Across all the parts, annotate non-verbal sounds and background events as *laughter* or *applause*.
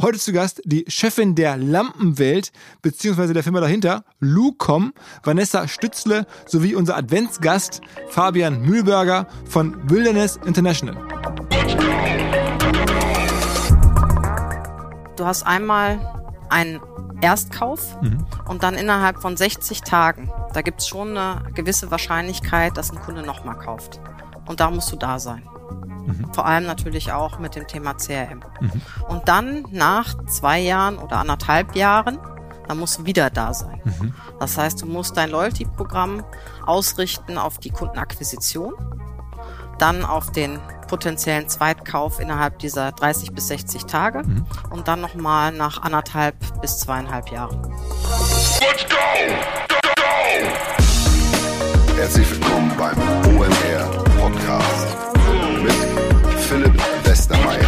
Heute zu Gast die Chefin der Lampenwelt, beziehungsweise der Firma dahinter, Lucom, Vanessa Stützle, sowie unser Adventsgast Fabian Mühlberger von Wilderness International. Du hast einmal einen Erstkauf mhm. und dann innerhalb von 60 Tagen. Da gibt es schon eine gewisse Wahrscheinlichkeit, dass ein Kunde nochmal kauft. Und da musst du da sein. Mhm. Vor allem natürlich auch mit dem Thema CRM. Mhm. Und dann nach zwei Jahren oder anderthalb Jahren, dann musst du wieder da sein. Mhm. Das heißt, du musst dein Loyalty-Programm ausrichten auf die Kundenakquisition, dann auf den potenziellen Zweitkauf innerhalb dieser 30 bis 60 Tage mhm. und dann nochmal nach anderthalb bis zweieinhalb Jahren. Let's go! Herzlich willkommen beim OMR Podcast Rastafari.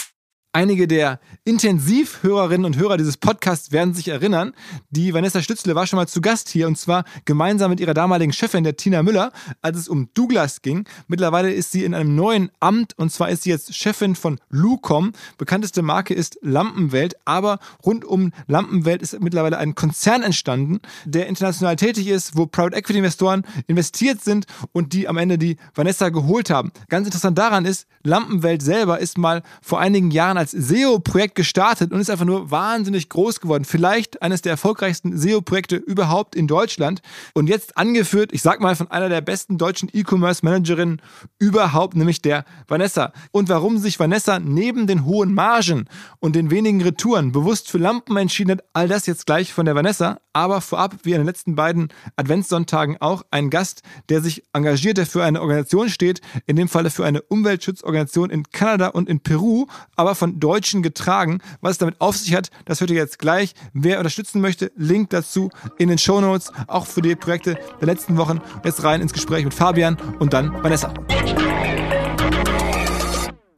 Einige der Intensivhörerinnen und Hörer dieses Podcasts werden sich erinnern, die Vanessa Stützle war schon mal zu Gast hier und zwar gemeinsam mit ihrer damaligen Chefin, der Tina Müller, als es um Douglas ging. Mittlerweile ist sie in einem neuen Amt und zwar ist sie jetzt Chefin von Lucom. Bekannteste Marke ist Lampenwelt, aber rund um Lampenwelt ist mittlerweile ein Konzern entstanden, der international tätig ist, wo Private Equity Investoren investiert sind und die am Ende die Vanessa geholt haben. Ganz interessant daran ist, Lampenwelt selber ist mal vor einigen Jahren als SEO-Projekt gestartet und ist einfach nur wahnsinnig groß geworden. Vielleicht eines der erfolgreichsten SEO-Projekte überhaupt in Deutschland. Und jetzt angeführt, ich sag mal, von einer der besten deutschen E-Commerce-Managerinnen überhaupt, nämlich der Vanessa. Und warum sich Vanessa neben den hohen Margen und den wenigen Retouren bewusst für Lampen entschieden hat, all das jetzt gleich von der Vanessa. Aber vorab, wie in den letzten beiden Adventssonntagen auch, ein Gast, der sich engagiert, der für eine Organisation steht, in dem Falle für eine Umweltschutzorganisation in Kanada und in Peru, aber von Deutschen getragen. Was es damit auf sich hat, das hört ihr jetzt gleich. Wer unterstützen möchte, Link dazu in den Show Notes, auch für die Projekte der letzten Wochen. Jetzt rein ins Gespräch mit Fabian und dann Vanessa.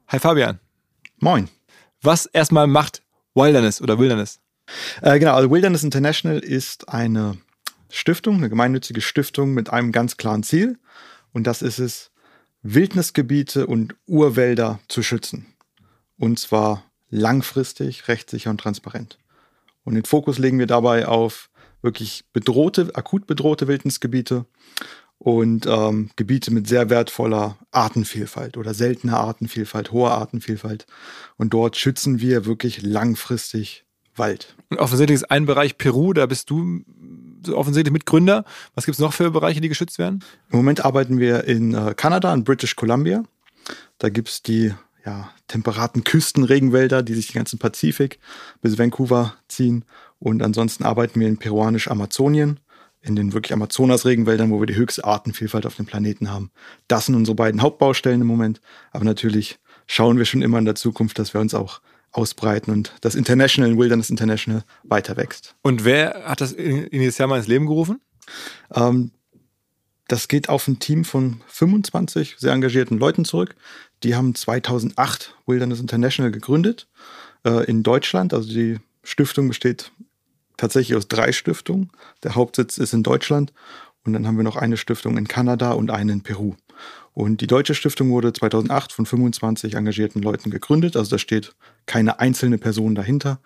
Hi Fabian. Moin. Was erstmal macht Wilderness oder Wilderness? Äh, genau, also Wilderness International ist eine Stiftung, eine gemeinnützige Stiftung mit einem ganz klaren Ziel. Und das ist es, Wildnisgebiete und Urwälder zu schützen. Und zwar langfristig, rechtssicher und transparent. Und den Fokus legen wir dabei auf wirklich bedrohte, akut bedrohte Wildnisgebiete und ähm, Gebiete mit sehr wertvoller Artenvielfalt oder seltener Artenvielfalt, hoher Artenvielfalt. Und dort schützen wir wirklich langfristig Wald. Und offensichtlich ist ein Bereich Peru, da bist du offensichtlich Mitgründer. Was gibt es noch für Bereiche, die geschützt werden? Im Moment arbeiten wir in äh, Kanada, in British Columbia. Da gibt es die ja, temperaten Küstenregenwälder, die sich den ganzen Pazifik bis Vancouver ziehen. Und ansonsten arbeiten wir in peruanisch-Amazonien, in den wirklich Amazonas-Regenwäldern, wo wir die höchste Artenvielfalt auf dem Planeten haben. Das sind unsere beiden Hauptbaustellen im Moment. Aber natürlich schauen wir schon immer in der Zukunft, dass wir uns auch ausbreiten und das International Wilderness International weiter wächst. Und wer hat das initial mal ins Leben gerufen? Ähm, das geht auf ein Team von 25 sehr engagierten Leuten zurück, die haben 2008 Wilderness International gegründet äh, in Deutschland. Also die Stiftung besteht tatsächlich aus drei Stiftungen. Der Hauptsitz ist in Deutschland und dann haben wir noch eine Stiftung in Kanada und eine in Peru. Und die deutsche Stiftung wurde 2008 von 25 engagierten Leuten gegründet. Also da steht keine einzelne Person dahinter.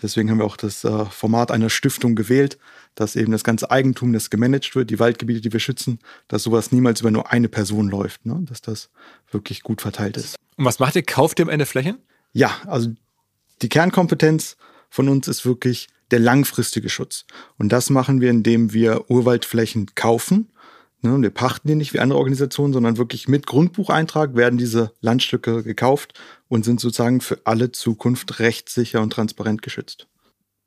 Deswegen haben wir auch das äh, Format einer Stiftung gewählt, dass eben das ganze Eigentum, das gemanagt wird, die Waldgebiete, die wir schützen, dass sowas niemals über nur eine Person läuft, ne? dass das wirklich gut verteilt ist. Und was macht ihr? Kauft ihr am Ende Flächen? Ja, also die Kernkompetenz von uns ist wirklich der langfristige Schutz. Und das machen wir, indem wir Urwaldflächen kaufen. Ne, wir pachten die nicht wie andere Organisationen, sondern wirklich mit Grundbucheintrag werden diese Landstücke gekauft und sind sozusagen für alle Zukunft rechtssicher und transparent geschützt.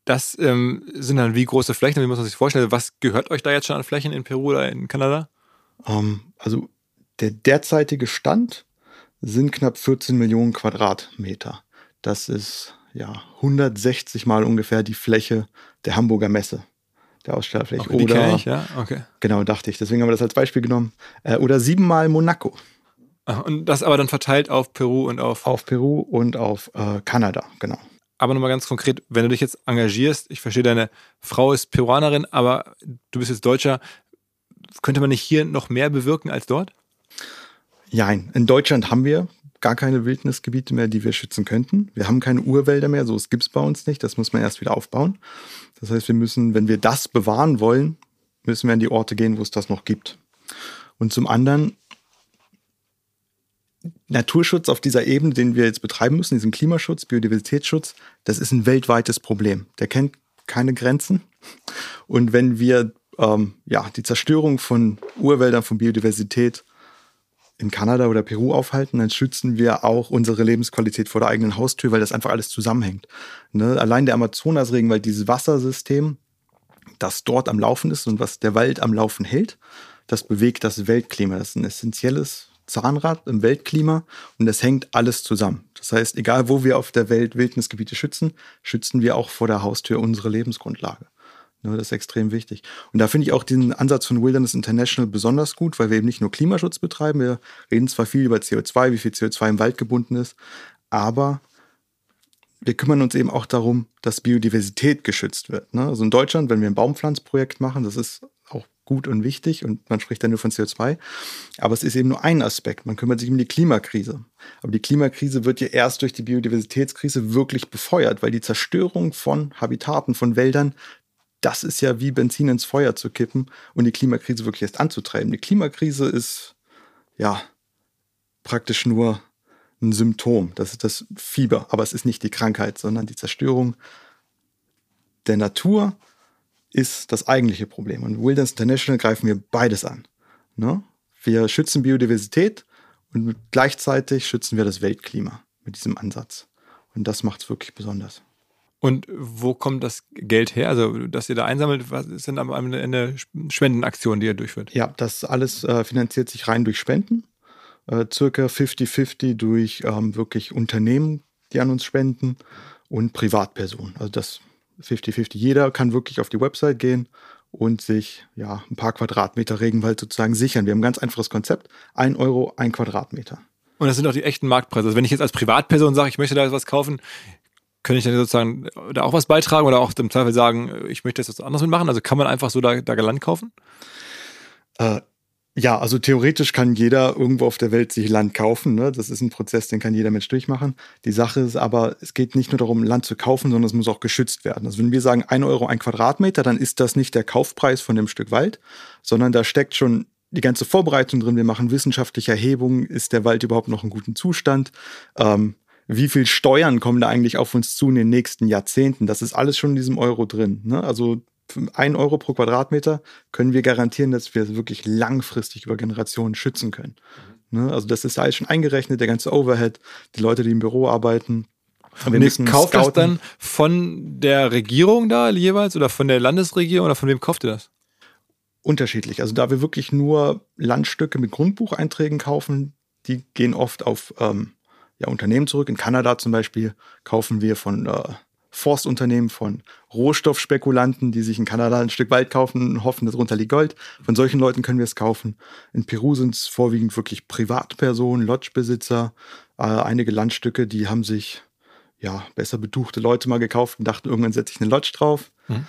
Das ähm, sind dann wie große Flächen, wie muss man sich vorstellen? Was gehört euch da jetzt schon an Flächen in Peru oder in Kanada? Ähm, also der derzeitige Stand sind knapp 14 Millionen Quadratmeter. Das ist ja 160 mal ungefähr die Fläche der Hamburger Messe, der Ausstellerfläche. Okay, oder ich, ja? okay. Genau, dachte ich. Deswegen haben wir das als Beispiel genommen. Äh, oder siebenmal Monaco. Und das aber dann verteilt auf Peru und auf. Auf Peru und auf äh, Kanada, genau. Aber nochmal ganz konkret, wenn du dich jetzt engagierst, ich verstehe, deine Frau ist Peruanerin, aber du bist jetzt Deutscher, könnte man nicht hier noch mehr bewirken als dort? Nein, in Deutschland haben wir gar keine Wildnisgebiete mehr, die wir schützen könnten. Wir haben keine Urwälder mehr, so es gibt es bei uns nicht. Das muss man erst wieder aufbauen. Das heißt, wir müssen, wenn wir das bewahren wollen, müssen wir an die Orte gehen, wo es das noch gibt. Und zum anderen, Naturschutz auf dieser Ebene, den wir jetzt betreiben müssen, diesen Klimaschutz, Biodiversitätsschutz, das ist ein weltweites Problem. Der kennt keine Grenzen. Und wenn wir ähm, ja, die Zerstörung von Urwäldern, von Biodiversität in Kanada oder Peru aufhalten, dann schützen wir auch unsere Lebensqualität vor der eigenen Haustür, weil das einfach alles zusammenhängt. Ne? Allein der Amazonasregenwald, dieses Wassersystem, das dort am Laufen ist und was der Wald am Laufen hält, das bewegt das Weltklima. Das ist ein essentielles Zahnrad im Weltklima und das hängt alles zusammen. Das heißt, egal wo wir auf der Welt Wildnisgebiete schützen, schützen wir auch vor der Haustür unsere Lebensgrundlage. Ne, das ist extrem wichtig. Und da finde ich auch den Ansatz von Wilderness International besonders gut, weil wir eben nicht nur Klimaschutz betreiben. Wir reden zwar viel über CO2, wie viel CO2 im Wald gebunden ist, aber wir kümmern uns eben auch darum, dass Biodiversität geschützt wird. Ne? Also in Deutschland, wenn wir ein Baumpflanzprojekt machen, das ist gut und wichtig und man spricht dann nur von CO2. Aber es ist eben nur ein Aspekt. Man kümmert sich um die Klimakrise. Aber die Klimakrise wird ja erst durch die Biodiversitätskrise wirklich befeuert, weil die Zerstörung von Habitaten, von Wäldern das ist ja wie Benzin ins Feuer zu kippen und die Klimakrise wirklich erst anzutreiben. Die Klimakrise ist ja praktisch nur ein Symptom. Das ist das Fieber, aber es ist nicht die Krankheit, sondern die Zerstörung der Natur ist das eigentliche Problem. Und Wilderness International greifen wir beides an. Ne? Wir schützen Biodiversität und gleichzeitig schützen wir das Weltklima mit diesem Ansatz. Und das macht es wirklich besonders. Und wo kommt das Geld her? Also, dass ihr da einsammelt, was ist denn am Ende Spendenaktion, die ihr durchführt? Ja, das alles äh, finanziert sich rein durch Spenden. Äh, circa 50-50 durch ähm, wirklich Unternehmen, die an uns spenden und Privatpersonen. Also das 50-50. Jeder kann wirklich auf die Website gehen und sich ja ein paar Quadratmeter Regenwald sozusagen sichern. Wir haben ein ganz einfaches Konzept. Ein Euro, ein Quadratmeter. Und das sind auch die echten Marktpreise. Also wenn ich jetzt als Privatperson sage, ich möchte da was kaufen, könnte ich dann sozusagen da auch was beitragen oder auch im Zweifel sagen, ich möchte jetzt was anderes mitmachen? Also kann man einfach so da, da Land kaufen? Äh, ja, also theoretisch kann jeder irgendwo auf der Welt sich Land kaufen. Ne? Das ist ein Prozess, den kann jeder Mensch durchmachen. Die Sache ist aber, es geht nicht nur darum, Land zu kaufen, sondern es muss auch geschützt werden. Also wenn wir sagen, ein Euro ein Quadratmeter, dann ist das nicht der Kaufpreis von dem Stück Wald, sondern da steckt schon die ganze Vorbereitung drin. Wir machen wissenschaftliche Erhebungen. Ist der Wald überhaupt noch in gutem Zustand? Ähm, wie viel Steuern kommen da eigentlich auf uns zu in den nächsten Jahrzehnten? Das ist alles schon in diesem Euro drin. Ne? Also ein Euro pro Quadratmeter können wir garantieren, dass wir es wirklich langfristig über Generationen schützen können. Mhm. Ne? Also das ist alles schon eingerechnet, der ganze Overhead, die Leute, die im Büro arbeiten. Wir müssen kauft scouten. das dann von der Regierung da jeweils oder von der Landesregierung oder von wem kauft ihr das? Unterschiedlich. Also da wir wirklich nur Landstücke mit Grundbucheinträgen kaufen, die gehen oft auf ähm, ja, Unternehmen zurück. In Kanada zum Beispiel kaufen wir von, äh, Forstunternehmen, von Rohstoffspekulanten, die sich in Kanada ein Stück Wald kaufen und hoffen, darunter liegt Gold. Von solchen Leuten können wir es kaufen. In Peru sind es vorwiegend wirklich Privatpersonen, Lodgebesitzer. Äh, einige Landstücke, die haben sich ja besser betuchte Leute mal gekauft und dachten, irgendwann setze ich eine Lodge drauf. Mhm.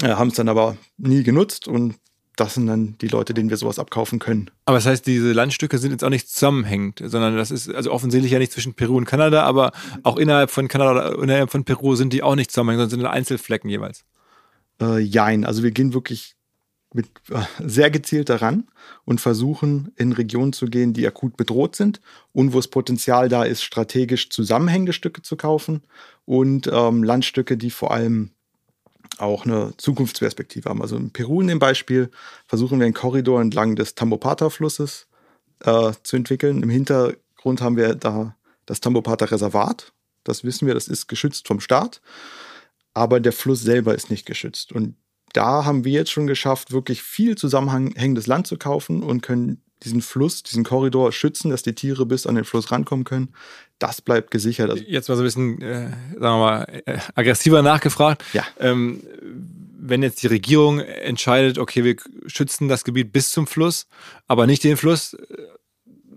Äh, haben es dann aber nie genutzt und das sind dann die Leute, denen wir sowas abkaufen können. Aber das heißt, diese Landstücke sind jetzt auch nicht zusammenhängend, sondern das ist also offensichtlich ja nicht zwischen Peru und Kanada, aber auch innerhalb von Kanada oder innerhalb von Peru sind die auch nicht zusammenhängend, sondern sind Einzelflecken jeweils. Äh, jein, also wir gehen wirklich mit äh, sehr gezielt daran und versuchen in Regionen zu gehen, die akut bedroht sind und wo es Potenzial da ist, strategisch zusammenhängende Stücke zu kaufen und ähm, Landstücke, die vor allem auch eine Zukunftsperspektive haben. Also in Peru in dem Beispiel versuchen wir einen Korridor entlang des Tambopata-Flusses äh, zu entwickeln. Im Hintergrund haben wir da das Tambopata-Reservat. Das wissen wir, das ist geschützt vom Staat. Aber der Fluss selber ist nicht geschützt. Und da haben wir jetzt schon geschafft, wirklich viel zusammenhängendes Land zu kaufen und können diesen Fluss, diesen Korridor schützen, dass die Tiere bis an den Fluss rankommen können. Das bleibt gesichert. Also jetzt mal so ein bisschen, äh, sagen wir mal, äh, aggressiver nachgefragt. Ja. Ähm, wenn jetzt die Regierung entscheidet, okay, wir schützen das Gebiet bis zum Fluss, aber nicht den Fluss, äh,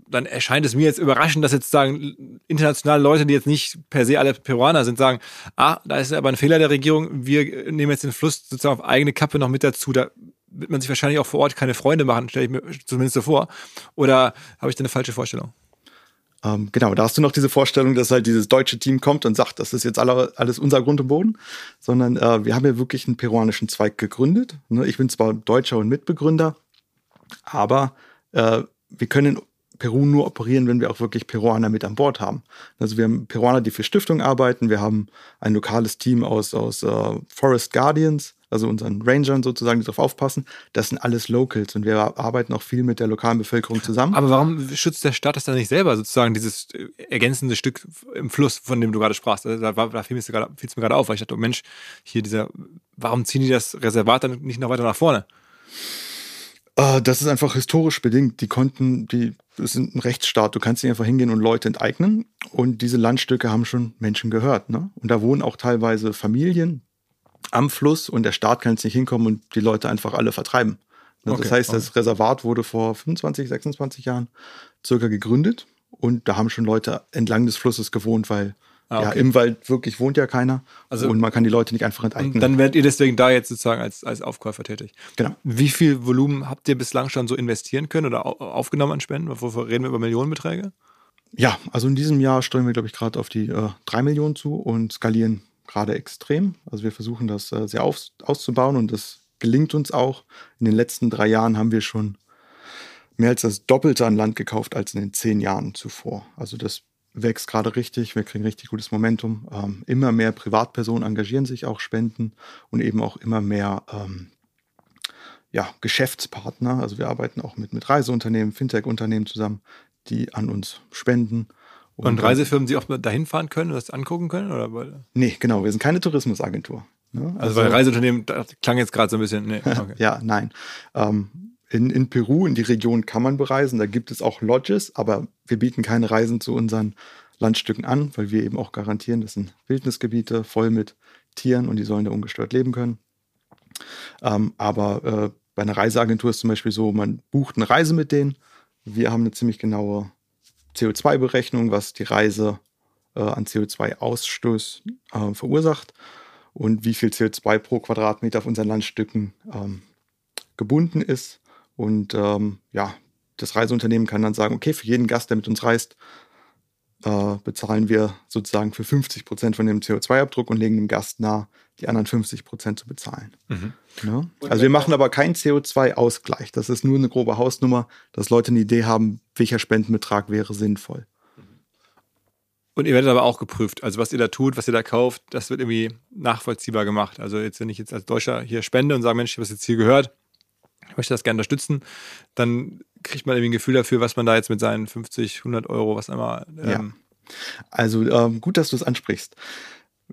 dann erscheint es mir jetzt überraschend, dass jetzt sagen, internationale Leute, die jetzt nicht per se alle Peruaner sind, sagen, ah, da ist aber ein Fehler der Regierung, wir nehmen jetzt den Fluss sozusagen auf eigene Kappe noch mit dazu. Da wird man sich wahrscheinlich auch vor Ort keine Freunde machen, stelle ich mir zumindest so vor. Oder habe ich da eine falsche Vorstellung? Ähm, genau, da hast du noch diese Vorstellung, dass halt dieses deutsche Team kommt und sagt, das ist jetzt alle, alles unser Grund und Boden, sondern äh, wir haben ja wirklich einen peruanischen Zweig gegründet. Ne? Ich bin zwar Deutscher und Mitbegründer, aber äh, wir können in Peru nur operieren, wenn wir auch wirklich Peruaner mit an Bord haben. Also wir haben Peruaner, die für Stiftungen arbeiten, wir haben ein lokales Team aus, aus uh, Forest Guardians, also unseren Rangern sozusagen, die darauf aufpassen. Das sind alles Locals und wir arbeiten auch viel mit der lokalen Bevölkerung zusammen. Aber warum schützt der Staat das dann nicht selber, sozusagen dieses äh, ergänzende Stück im Fluss, von dem du gerade sprachst? Also da, da fiel es mir gerade auf, weil ich dachte, oh Mensch, hier dieser, warum ziehen die das Reservat dann nicht noch weiter nach vorne? Äh, das ist einfach historisch bedingt. Die konnten, die sind ein Rechtsstaat. Du kannst nicht einfach hingehen und Leute enteignen. Und diese Landstücke haben schon Menschen gehört. Ne? Und da wohnen auch teilweise Familien, am Fluss und der Staat kann jetzt nicht hinkommen und die Leute einfach alle vertreiben. Ne, okay, das heißt, das Reservat wurde vor 25, 26 Jahren circa gegründet und da haben schon Leute entlang des Flusses gewohnt, weil ah, okay. ja, im Wald wirklich wohnt ja keiner also, und man kann die Leute nicht einfach enteignen. Dann werdet ihr deswegen da jetzt sozusagen als, als Aufkäufer tätig. Genau. Wie viel Volumen habt ihr bislang schon so investieren können oder aufgenommen an Spenden? Wovor reden wir über Millionenbeträge? Ja, also in diesem Jahr steuern wir, glaube ich, gerade auf die äh, 3 Millionen zu und skalieren gerade extrem. Also wir versuchen das äh, sehr aus, auszubauen und das gelingt uns auch. In den letzten drei Jahren haben wir schon mehr als das Doppelte an Land gekauft als in den zehn Jahren zuvor. Also das wächst gerade richtig, wir kriegen richtig gutes Momentum. Ähm, immer mehr Privatpersonen engagieren sich auch, spenden und eben auch immer mehr ähm, ja, Geschäftspartner. Also wir arbeiten auch mit, mit Reiseunternehmen, Fintech-Unternehmen zusammen, die an uns spenden und, und Reisefirmen, die auch dahin fahren können und das angucken können? Oder? Nee, genau. Wir sind keine Tourismusagentur. Ne? Also, also, bei Reiseunternehmen, das klang jetzt gerade so ein bisschen. Nee, *laughs* okay. ja, nein. Ähm, in, in Peru, in die Region kann man bereisen. Da gibt es auch Lodges, aber wir bieten keine Reisen zu unseren Landstücken an, weil wir eben auch garantieren, das sind Wildnisgebiete voll mit Tieren und die sollen da ungestört leben können. Ähm, aber äh, bei einer Reiseagentur ist zum Beispiel so, man bucht eine Reise mit denen. Wir haben eine ziemlich genaue CO2-Berechnung, was die Reise äh, an CO2-Ausstoß äh, verursacht und wie viel CO2 pro Quadratmeter auf unseren Landstücken ähm, gebunden ist. Und ähm, ja, das Reiseunternehmen kann dann sagen, okay, für jeden Gast, der mit uns reist, äh, bezahlen wir sozusagen für 50 Prozent von dem CO2-Abdruck und legen dem Gast nahe, die anderen 50 Prozent zu bezahlen. Mhm. Ja? Also wir machen aber keinen CO2-Ausgleich. Das ist nur eine grobe Hausnummer, dass Leute eine Idee haben, welcher Spendenbetrag wäre sinnvoll. Und ihr werdet aber auch geprüft. Also was ihr da tut, was ihr da kauft, das wird irgendwie nachvollziehbar gemacht. Also jetzt, wenn ich jetzt als Deutscher hier spende und sage, Mensch, was jetzt hier gehört, ich möchte das gerne unterstützen, dann kriegt man irgendwie ein Gefühl dafür, was man da jetzt mit seinen 50, 100 Euro, was einmal. Ähm ja. Also ähm, gut, dass du es ansprichst.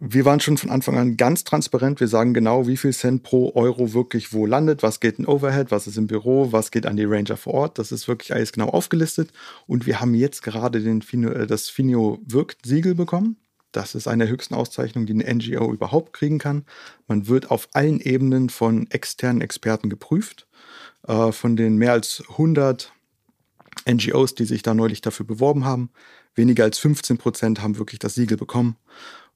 Wir waren schon von Anfang an ganz transparent. Wir sagen genau, wie viel Cent pro Euro wirklich wo landet, was geht in Overhead, was ist im Büro, was geht an die Ranger vor Ort. Das ist wirklich alles genau aufgelistet. Und wir haben jetzt gerade den Finio, äh, das Finio Wirkt Siegel bekommen. Das ist eine der höchsten Auszeichnungen, die eine NGO überhaupt kriegen kann. Man wird auf allen Ebenen von externen Experten geprüft. Äh, von den mehr als 100 NGOs, die sich da neulich dafür beworben haben, weniger als 15 Prozent haben wirklich das Siegel bekommen.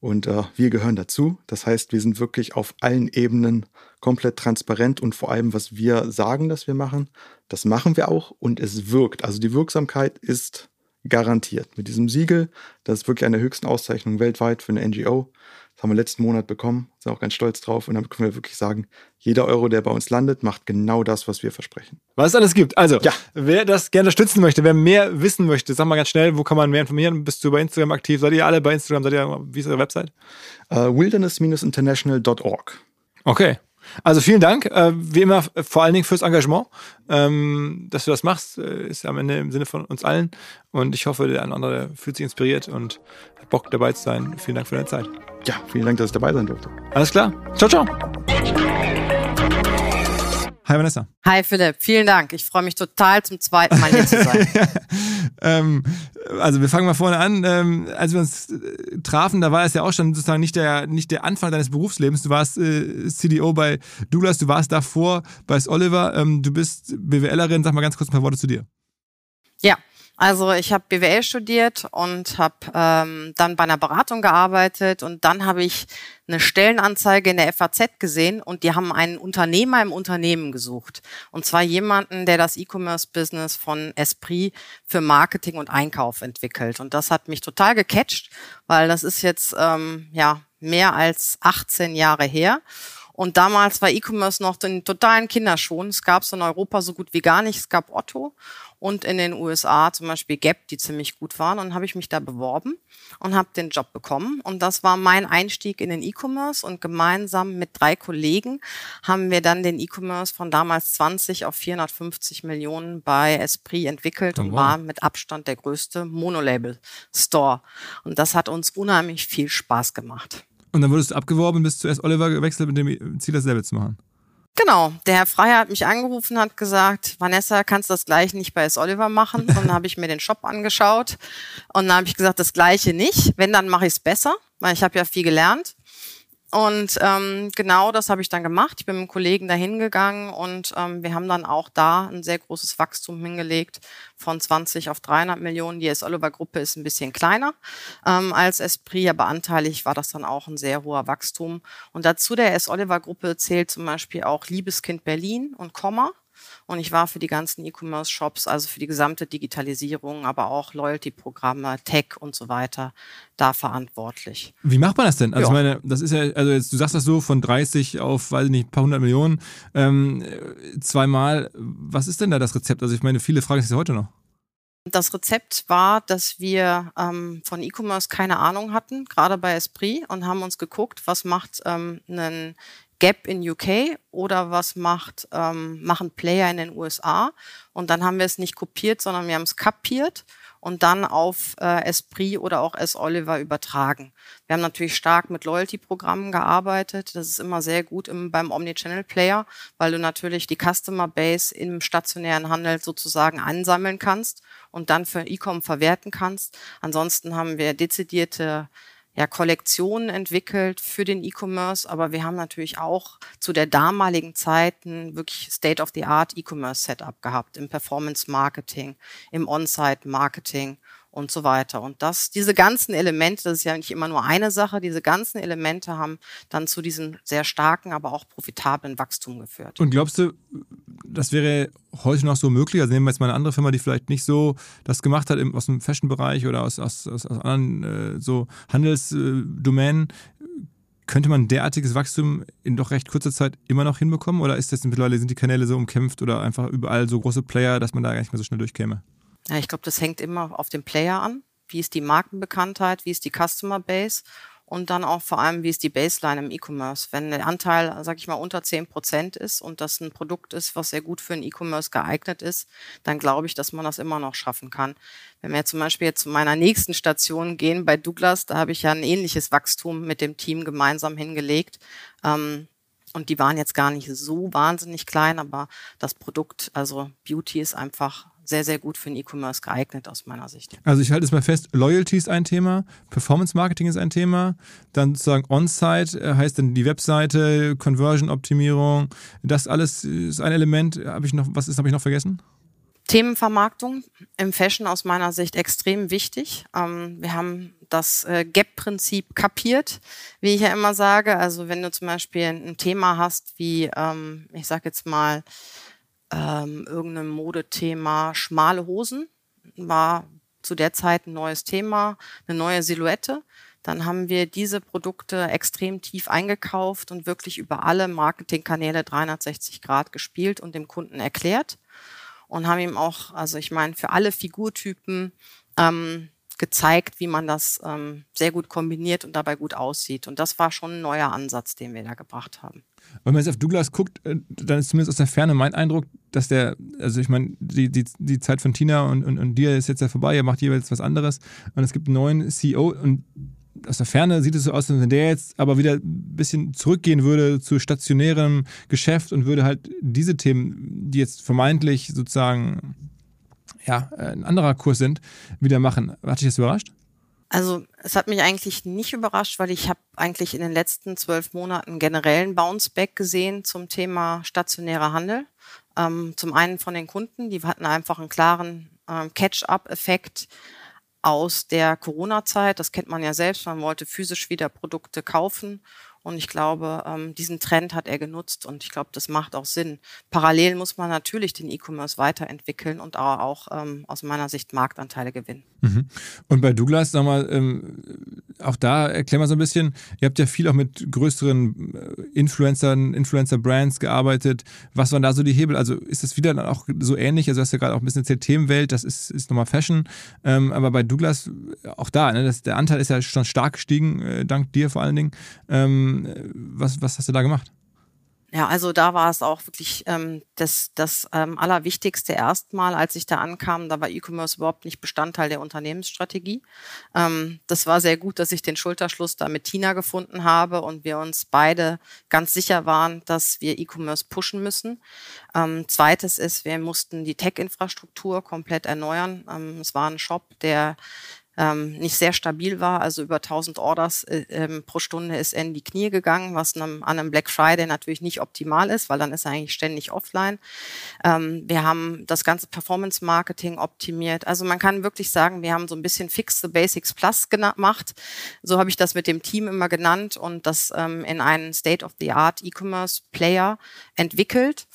Und äh, wir gehören dazu. Das heißt, wir sind wirklich auf allen Ebenen komplett transparent und vor allem, was wir sagen, dass wir machen, das machen wir auch und es wirkt. Also die Wirksamkeit ist garantiert. Mit diesem Siegel, das ist wirklich eine der höchsten Auszeichnungen weltweit für eine NGO. Haben wir letzten Monat bekommen, sind auch ganz stolz drauf und damit können wir wirklich sagen, jeder Euro, der bei uns landet, macht genau das, was wir versprechen. Was es alles gibt. Also, Ja. wer das gerne unterstützen möchte, wer mehr wissen möchte, sag mal ganz schnell, wo kann man mehr informieren? Bist du bei Instagram aktiv? Seid ihr alle bei Instagram? Seid ihr, wie ist eure Website? Äh, wilderness-international.org. Okay. Also vielen Dank, äh, wie immer vor allen Dingen fürs Engagement, ähm, dass du das machst, äh, ist am Ende im Sinne von uns allen und ich hoffe, der eine andere fühlt sich inspiriert und hat Bock dabei zu sein. Vielen Dank für deine Zeit. Ja, vielen Dank, dass ich dabei sein durfte. Alles klar. Ciao, ciao. Hi Vanessa. Hi Philipp, vielen Dank. Ich freue mich total zum zweiten Mal hier zu sein. *laughs* ähm, also wir fangen mal vorne an. Ähm, als wir uns äh, trafen, da war es ja auch schon sozusagen nicht der, nicht der Anfang deines Berufslebens. Du warst äh, CDO bei Douglas, du warst davor bei S. Oliver. Ähm, du bist BWLerin. Sag mal ganz kurz ein paar Worte zu dir. Ja, also ich habe BWL studiert und habe ähm, dann bei einer Beratung gearbeitet und dann habe ich eine Stellenanzeige in der FAZ gesehen und die haben einen Unternehmer im Unternehmen gesucht. Und zwar jemanden, der das E-Commerce-Business von Esprit für Marketing und Einkauf entwickelt. Und das hat mich total gecatcht, weil das ist jetzt ähm, ja mehr als 18 Jahre her. Und damals war E-Commerce noch in totalen Kinderschuhen. Es gab es in Europa so gut wie gar nicht. Es gab Otto und in den USA zum Beispiel Gap, die ziemlich gut waren. Und habe ich mich da beworben und habe den Job bekommen. Und das war mein Einstieg in den E-Commerce. Und gemeinsam mit drei Kollegen haben wir dann den E-Commerce von damals 20 auf 450 Millionen bei Esprit entwickelt Oh, und wow. war mit Abstand der größte Monolabel-Store. Und das hat uns unheimlich viel Spaß gemacht. Und dann wurdest du abgeworben bist zu S. Oliver gewechselt mit dem Ziel, dasselbe zu machen. Genau, der Herr Freier hat mich angerufen, hat gesagt, Vanessa, kannst du das gleiche nicht bei S. Oliver machen? Und dann habe ich mir den Shop angeschaut und dann habe ich gesagt, das gleiche nicht. Wenn, dann mache ich es besser, weil ich habe ja viel gelernt. Und ähm, genau das habe ich dann gemacht. Ich bin mit einem Kollegen dahin gegangen und ähm, wir haben dann auch da ein sehr großes Wachstum hingelegt von 20 auf 300 Millionen. Die S. Oliver Gruppe ist ein bisschen kleiner ähm, als Esprit, aber anteilig war das dann auch ein sehr hoher Wachstum. Und dazu der S. Oliver Gruppe zählt zum Beispiel auch Liebeskind Berlin und Komma. Und ich war für die ganzen E-Commerce-Shops, also für die gesamte Digitalisierung, aber auch Loyalty-Programme, Tech und so weiter, da verantwortlich. Wie macht man das denn? Also Ja. ich meine, das ist ja, also jetzt, du sagst das so von 30 auf, weiß ich nicht, ein paar hundert Millionen, ähm, äh, zweimal. Was ist denn da das Rezept? Also ich meine, viele fragen sich heute noch. Das Rezept war, dass wir ähm, von E-Commerce keine Ahnung hatten, gerade bei Esprit, und haben uns geguckt, was macht ähm, ein Gap in UK oder was macht, ähm, machen Player in den USA. Und dann haben wir es nicht kopiert, sondern wir haben es kapiert und dann auf äh, Esprit oder auch S. Oliver übertragen. Wir haben natürlich stark mit Loyalty-Programmen gearbeitet. Das ist immer sehr gut im, beim Omnichannel-Player, weil du natürlich die Customer Base im stationären Handel sozusagen ansammeln kannst und dann für E-Com verwerten kannst. Ansonsten haben wir dezidierte ja, Kollektionen entwickelt für den E-Commerce, aber wir haben natürlich auch zu der damaligen Zeit ein wirklich State-of-the-Art E-Commerce-Setup gehabt im Performance-Marketing, im On-Site-Marketing und so weiter. Und das, diese ganzen Elemente, das ist ja nicht immer nur eine Sache, diese ganzen Elemente haben dann zu diesem sehr starken, aber auch profitablen Wachstum geführt. Und glaubst du, das wäre heute noch so möglich? Also nehmen wir jetzt mal eine andere Firma, die vielleicht nicht so das gemacht hat aus dem Fashion-Bereich oder aus, aus, aus, aus anderen äh, so Handelsdomänen. Könnte man derartiges Wachstum in doch recht kurzer Zeit immer noch hinbekommen? Oder ist das mittlerweile, sind die Kanäle so umkämpft oder einfach überall so große Player, dass man da gar nicht mehr so schnell durchkäme? Ja, ich glaube, das hängt immer auf den Player an. Wie ist die Markenbekanntheit? Wie ist die Customer Base? Und dann auch vor allem, wie ist die Baseline im E-Commerce? Wenn der Anteil, sag ich mal, unter 10 Prozent ist und das ein Produkt ist, was sehr gut für den E-Commerce geeignet ist, dann glaube ich, dass man das immer noch schaffen kann. Wenn wir zum Beispiel jetzt zu meiner nächsten Station gehen, bei Douglas, da habe ich ja ein ähnliches Wachstum mit dem Team gemeinsam hingelegt. Ähm, und die waren jetzt gar nicht so wahnsinnig klein, aber das Produkt, also Beauty ist einfach sehr, sehr gut für den E-Commerce geeignet aus meiner Sicht. Also ich halte es mal fest, Loyalty ist ein Thema, Performance Marketing ist ein Thema, dann sozusagen On-Site äh, heißt dann die Webseite, Conversion-Optimierung, das alles ist ein Element. Habe ich noch, was ist, habe ich noch vergessen? Themenvermarktung im Fashion aus meiner Sicht extrem wichtig. Ähm, wir haben das äh, Gap-Prinzip kapiert, wie ich ja immer sage. Also wenn du zum Beispiel ein Thema hast wie, ähm, ich sage jetzt mal, ähm, irgendein Modethema, schmale Hosen, war zu der Zeit ein neues Thema, eine neue Silhouette. Dann haben wir diese Produkte extrem tief eingekauft und wirklich über alle Marketingkanäle 360 Grad gespielt und dem Kunden erklärt und haben ihm auch, also ich meine, für alle Figurtypen ähm, gezeigt, wie man das ähm, sehr gut kombiniert und dabei gut aussieht. Und das war schon ein neuer Ansatz, den wir da gebracht haben. Wenn man jetzt auf Douglas guckt, äh, dann ist zumindest aus der Ferne mein Eindruck, dass der, also ich meine, die, die, die Zeit von Tina und, und, und dir ist jetzt ja vorbei, ihr macht jeweils was anderes und es gibt einen neuen CEO und aus der Ferne sieht es so aus, als wenn der jetzt aber wieder ein bisschen zurückgehen würde zu stationärem Geschäft und würde halt diese Themen, die jetzt vermeintlich sozusagen ja, ein anderer Kurs sind, wieder machen. Hat dich das überrascht? Also es hat mich eigentlich nicht überrascht, weil ich habe eigentlich in den letzten zwölf Monaten generellen Bounceback gesehen zum Thema stationärer Handel. Ähm, zum einen von den Kunden, die hatten einfach einen klaren ähm, Catch-up-Effekt aus der Corona-Zeit. Das kennt man ja selbst. Man wollte physisch wieder Produkte kaufen. Und ich glaube, ähm, diesen Trend hat er genutzt und ich glaube, das macht auch Sinn. Parallel muss man natürlich den E-Commerce weiterentwickeln und auch ähm, aus meiner Sicht Marktanteile gewinnen. Mhm. Und bei Douglas, sag mal, ähm, auch da erklär mal so ein bisschen, ihr habt ja viel auch mit größeren äh, Influencern, Influencer-Brands gearbeitet. Was waren da so die Hebel? Also ist das wieder dann auch so ähnlich? Also hast du ja gerade auch ein bisschen erzählt, Themenwelt, das ist, ist nochmal Fashion. Ähm, aber bei Douglas auch da, ne, das, der Anteil ist ja schon stark gestiegen, äh, dank dir vor allen Dingen. Ähm, was, was hast du da gemacht? Ja, also da war es auch wirklich ähm, das, das ähm, Allerwichtigste erstmal, als ich da ankam, da war E-Commerce überhaupt nicht Bestandteil der Unternehmensstrategie. Ähm, das war sehr gut, dass ich den Schulterschluss da mit Tina gefunden habe und wir uns beide ganz sicher waren, dass wir E-Commerce pushen müssen. Ähm, zweites ist, wir mussten die Tech-Infrastruktur komplett erneuern. Ähm, es war ein Shop, der ähm, nicht sehr stabil war. Also über 1000 Orders äh, ähm, pro Stunde ist er in die Knie gegangen, was einem, an einem Black Friday natürlich nicht optimal ist, weil dann ist er eigentlich ständig offline. Ähm, wir haben das ganze Performance Marketing optimiert. Also man kann wirklich sagen, wir haben so ein bisschen Fix the Basics Plus gemacht. So habe ich das mit dem Team immer genannt und das ähm, in einen State of the Art E-Commerce Player entwickelt.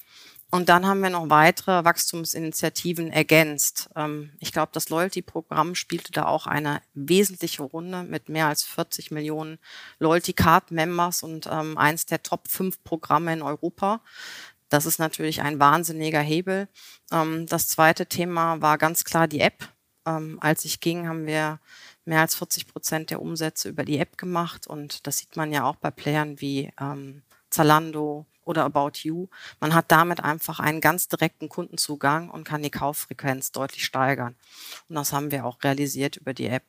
Und dann haben wir noch weitere Wachstumsinitiativen ergänzt. Ähm, ich glaube, das Loyalty-Programm spielte da auch eine wesentliche Runde mit mehr als 40 Millionen Loyalty-Card-Members und ähm, eins der Top 5 Programme in Europa. Das ist natürlich ein wahnsinniger Hebel. Ähm, das zweite Thema war ganz klar die App. Als ich ging, haben wir mehr als 40 Prozent der Umsätze über die App gemacht. Und das sieht man ja auch bei Playern wie Zalando, oder About You. Man hat damit einfach einen ganz direkten Kundenzugang und kann die Kauffrequenz deutlich steigern. Und das haben wir auch realisiert über die App.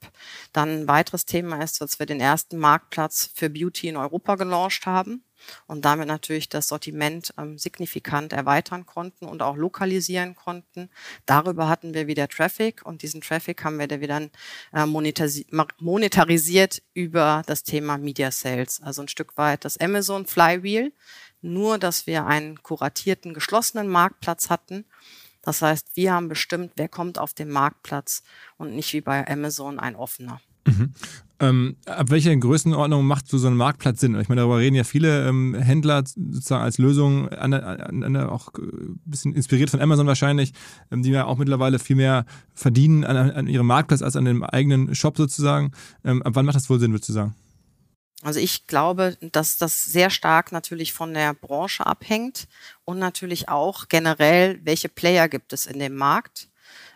Dann ein weiteres Thema ist, dass wir den ersten Marktplatz für Beauty in Europa gelauncht haben und damit natürlich das Sortiment ähm, signifikant erweitern konnten und auch lokalisieren konnten. Darüber hatten wir wieder Traffic und diesen Traffic haben wir dann wieder äh, monetarisiert über das Thema Media Sales. Also ein Stück weit das Amazon Flywheel nur, dass wir einen kuratierten, geschlossenen Marktplatz hatten. Das heißt, wir haben bestimmt, wer kommt auf den Marktplatz und nicht wie bei Amazon ein offener. Mhm. Ähm, ab welcher Größenordnung macht so, so ein Marktplatz Sinn? Ich meine, darüber reden ja viele ähm, Händler sozusagen als Lösung, an, an, an, auch ein bisschen inspiriert von Amazon wahrscheinlich, ähm, die ja auch mittlerweile viel mehr verdienen an, an ihrem Marktplatz als an dem eigenen Shop sozusagen. Ähm, ab wann macht das wohl Sinn, würdest du sagen? Also ich glaube, dass das sehr stark natürlich von der Branche abhängt und natürlich auch generell, welche Player gibt es in dem Markt.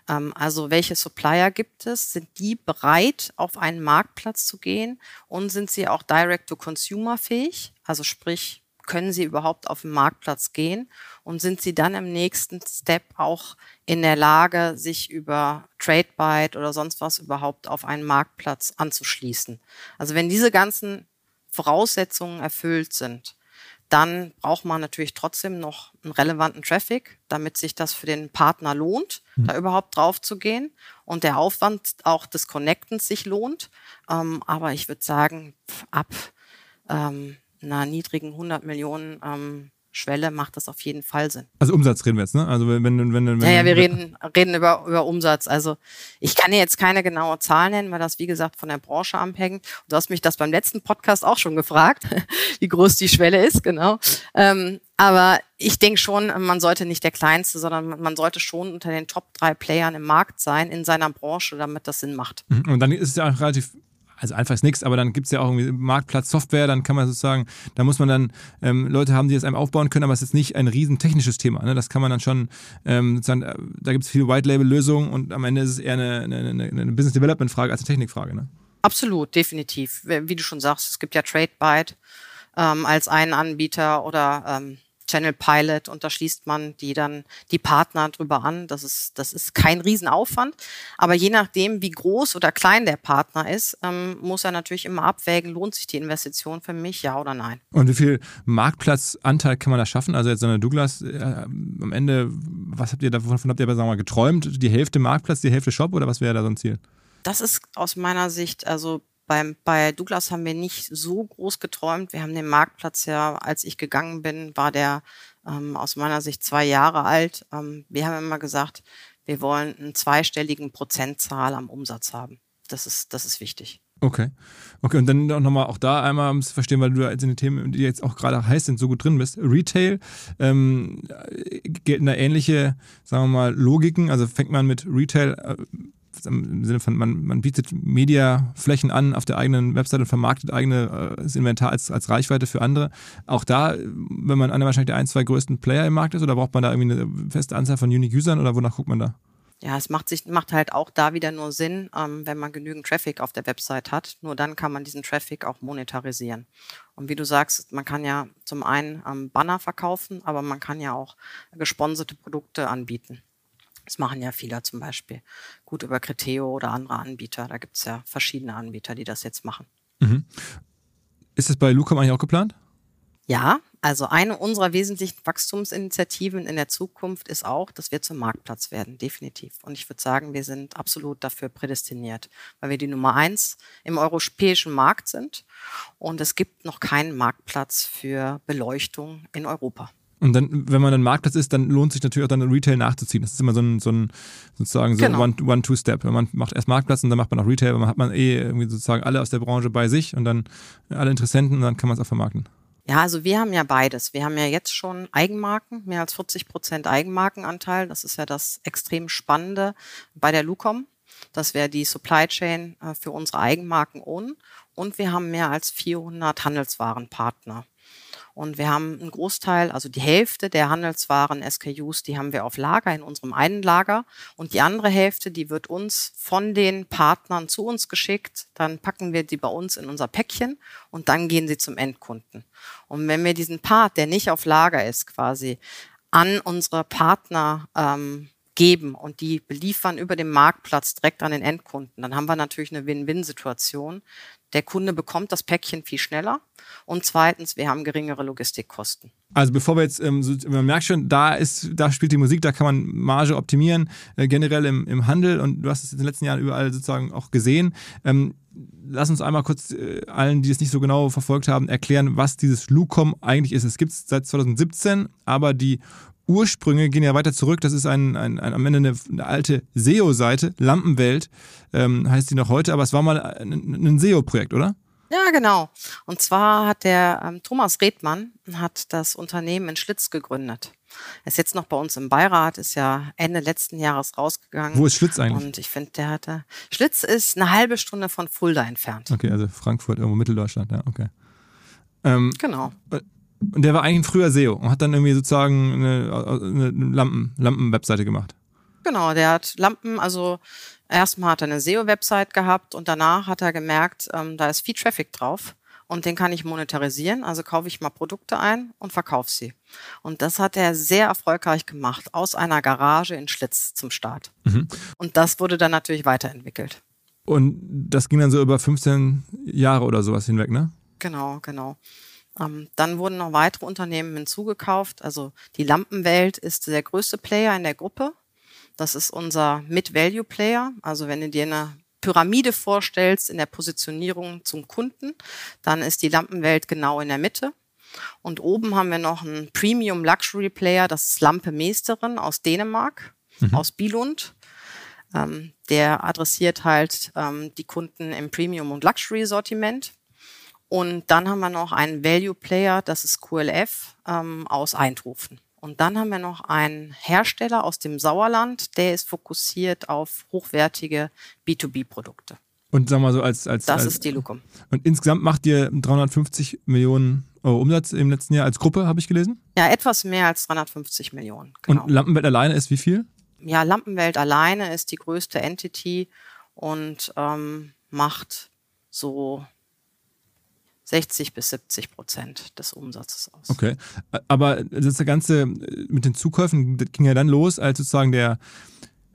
Ähm, also welche Supplier gibt es? Sind die bereit, auf einen Marktplatz zu gehen? Und sind sie auch direct-to-consumer fähig? Also sprich, können sie überhaupt auf den Marktplatz gehen? Und sind sie dann im nächsten Step auch in der Lage, sich über TradeByte oder sonst was überhaupt auf einen Marktplatz anzuschließen? Also wenn diese ganzen Voraussetzungen erfüllt sind, dann braucht man natürlich trotzdem noch einen relevanten Traffic, damit sich das für den Partner lohnt, mhm. da überhaupt drauf zu gehen und der Aufwand auch des Connectens sich lohnt. Ähm, aber ich würde sagen, ab ähm, einer niedrigen 100 Millionen ähm, Schwelle macht das auf jeden Fall Sinn. Also Umsatz reden wir jetzt, ne? Also wenn, wenn, wenn, wenn Ja, ja, wir reden, reden über, über Umsatz. Also ich kann dir jetzt keine genaue Zahl nennen, weil das, wie gesagt, von der Branche abhängt. Du hast mich das beim letzten Podcast auch schon gefragt, *laughs* wie groß die Schwelle ist, genau. Ähm, aber ich denke schon, man sollte nicht der Kleinste, sondern man sollte schon unter den Top drei Playern im Markt sein, in seiner Branche, damit das Sinn macht. Mhm. Und dann ist es ja auch relativ also einfach ist nichts, aber dann gibt es ja auch irgendwie Marktplatz Software, dann kann man sozusagen, da muss man dann ähm, Leute haben, die das einem aufbauen können, aber es ist nicht ein riesen technisches Thema. Ne? Das kann man dann schon, ähm, sozusagen, äh, da gibt es viele White-Label-Lösungen und am Ende ist es eher eine, eine, eine, eine Business-Development-Frage als eine Technikfrage. Ne? Absolut, definitiv. Wie du schon sagst, es gibt ja TradeByte ähm, als einen Anbieter oder ähm, Channel Pilot und da schließt man die dann die Partner drüber an. Das ist, das ist kein Riesenaufwand. Aber je nachdem, wie groß oder klein der Partner ist, ähm, muss er natürlich immer abwägen, lohnt sich die Investition für mich, ja oder nein. Und wie viel Marktplatzanteil kann man da schaffen? Also jetzt so eine Douglas, äh, am Ende, was habt ihr davon habt ihr sagen wir mal, geträumt? Die Hälfte Marktplatz, die Hälfte Shop oder was wäre da so ein Ziel? Das ist aus meiner Sicht, also beim, bei Douglas haben wir nicht so groß geträumt. Wir haben den Marktplatz ja, als ich gegangen bin, war der ähm, aus meiner Sicht zwei Jahre alt. Ähm, wir haben immer gesagt, wir wollen einen zweistelligen Prozentzahl am Umsatz haben. Das ist, das ist wichtig. Okay. Okay, und dann nochmal auch da einmal um zu verstehen, weil du jetzt in den Themen, die jetzt auch gerade heiß sind, so gut drin bist. Retail, ähm, gelten da ähnliche, sagen wir mal, Logiken? Also fängt man mit Retail äh, im Sinne von, man, man bietet Mediaflächen an auf der eigenen Website und vermarktet eigenes äh, Inventar als, als Reichweite für andere. Auch da, wenn man einer wahrscheinlich der ein, zwei größten Player im Markt ist, oder braucht man da irgendwie eine feste Anzahl von Unique Usern oder wonach guckt man da? Ja, es macht sich macht halt auch da wieder nur Sinn, ähm, wenn man genügend Traffic auf der Website hat. Nur dann kann man diesen Traffic auch monetarisieren. Und wie du sagst, man kann ja zum einen ähm, Banner verkaufen, aber man kann ja auch gesponserte Produkte anbieten. Das machen ja viele zum Beispiel gut über Criteo oder andere Anbieter. Da gibt es ja verschiedene Anbieter, die das jetzt machen. Mhm. Ist es bei Lucom eigentlich auch geplant? Ja, also eine unserer wesentlichen Wachstumsinitiativen in der Zukunft ist auch, dass wir zum Marktplatz werden, definitiv. Und ich würde sagen, wir sind absolut dafür prädestiniert, weil wir die Nummer eins im europäischen Markt sind und es gibt noch keinen Marktplatz für Beleuchtung in Europa. Und dann, wenn man ein Marktplatz ist, dann lohnt sich natürlich auch dann Retail nachzuziehen. Das ist immer so ein, so ein sozusagen so genau. One-Two-Step. man macht erst Marktplatz und dann macht man auch Retail, weil man hat man eh irgendwie sozusagen alle aus der Branche bei sich und dann alle Interessenten und dann kann man es auch vermarkten. Ja, also wir haben ja beides. Wir haben ja jetzt schon Eigenmarken, mehr als 40 Prozent Eigenmarkenanteil. Das ist ja das extrem Spannende bei der Lucom, dass wir die Supply Chain äh, für unsere Eigenmarken own. Und wir haben mehr als 400 Handelswarenpartner. Und wir haben einen Großteil, also die Hälfte der Handelswaren SKUs, die haben wir auf Lager in unserem einen Lager. Und die andere Hälfte, die wird uns von den Partnern zu uns geschickt. Dann packen wir die bei uns in unser Päckchen und dann gehen sie zum Endkunden. Und wenn wir diesen Part, der nicht auf Lager ist, quasi an unsere Partner ähm, geben und die beliefern über den Marktplatz direkt an den Endkunden, dann haben wir natürlich eine Win-Win-Situation. Der Kunde bekommt das Päckchen viel schneller und zweitens, wir haben geringere Logistikkosten. Also bevor wir jetzt, ähm, man merkt schon, da ist, da spielt die Musik, da kann man Marge optimieren, äh, generell im, im Handel und du hast es in den letzten Jahren überall sozusagen auch gesehen. Ähm, lass uns einmal kurz äh, allen, die es nicht so genau verfolgt haben, erklären, was dieses Lucom eigentlich ist. Es gibt es seit 2017, aber die Ursprünge gehen ja weiter zurück. Das ist ein, ein, ein am Ende eine, eine alte SEO-Seite, Lampenwelt ähm, heißt die noch heute, aber es war mal ein, ein SEO-Projekt, oder? Ja, genau. Und zwar hat der ähm, Thomas Redmann hat das Unternehmen in Schlitz gegründet. Er ist jetzt noch bei uns im Beirat, ist ja Ende letzten Jahres rausgegangen. Wo ist Schlitz eigentlich? Und ich finde, der hatte. Schlitz ist eine halbe Stunde von Fulda entfernt. Okay, also Frankfurt, irgendwo Mitteldeutschland, ja, okay. Ähm, genau. Und der war eigentlich ein früher SEO und hat dann irgendwie sozusagen eine, eine Lampen, Lampen-Webseite gemacht. Genau, der hat Lampen, also erstmal hat er eine SEO-Website gehabt und danach hat er gemerkt, ähm, da ist viel Traffic drauf und den kann ich monetarisieren. Also kaufe ich mal Produkte ein und verkaufe sie. Und das hat er sehr erfolgreich gemacht, aus einer Garage in Schlitz zum Start. Mhm. Und das wurde dann natürlich weiterentwickelt. Und das ging dann so über 15 Jahre oder sowas hinweg, ne? Genau, genau. Ähm, dann wurden noch weitere Unternehmen hinzugekauft. Also die Lampenwelt ist der größte Player in der Gruppe. Das ist unser Mid-Value-Player. Also wenn du dir eine Pyramide vorstellst in der Positionierung zum Kunden, dann ist die Lampenwelt genau in der Mitte. Und oben haben wir noch einen Premium Luxury Player, das ist Lampe Meesterin aus Dänemark, mhm. aus Bilund. Ähm, der adressiert halt ähm, die Kunden im Premium- und Luxury-Sortiment. Und dann haben wir noch einen Value Player, das ist QLF ähm, aus Eindhoven. Und dann haben wir noch einen Hersteller aus dem Sauerland, der ist fokussiert auf hochwertige B2B-Produkte. Und sagen wir mal so als, als Das als, ist die Lucum. Und insgesamt macht ihr 350 Millionen Euro Umsatz im letzten Jahr als Gruppe, habe ich gelesen. Ja, etwas mehr als 350 Millionen. Genau. Und Lampenwelt alleine ist wie viel? ja, Lampenwelt alleine ist die größte Entity und ähm, macht so 60 bis 70 Prozent des Umsatzes aus. Okay. Aber das Ganze mit den Zukäufen ging ja dann los, als sozusagen der,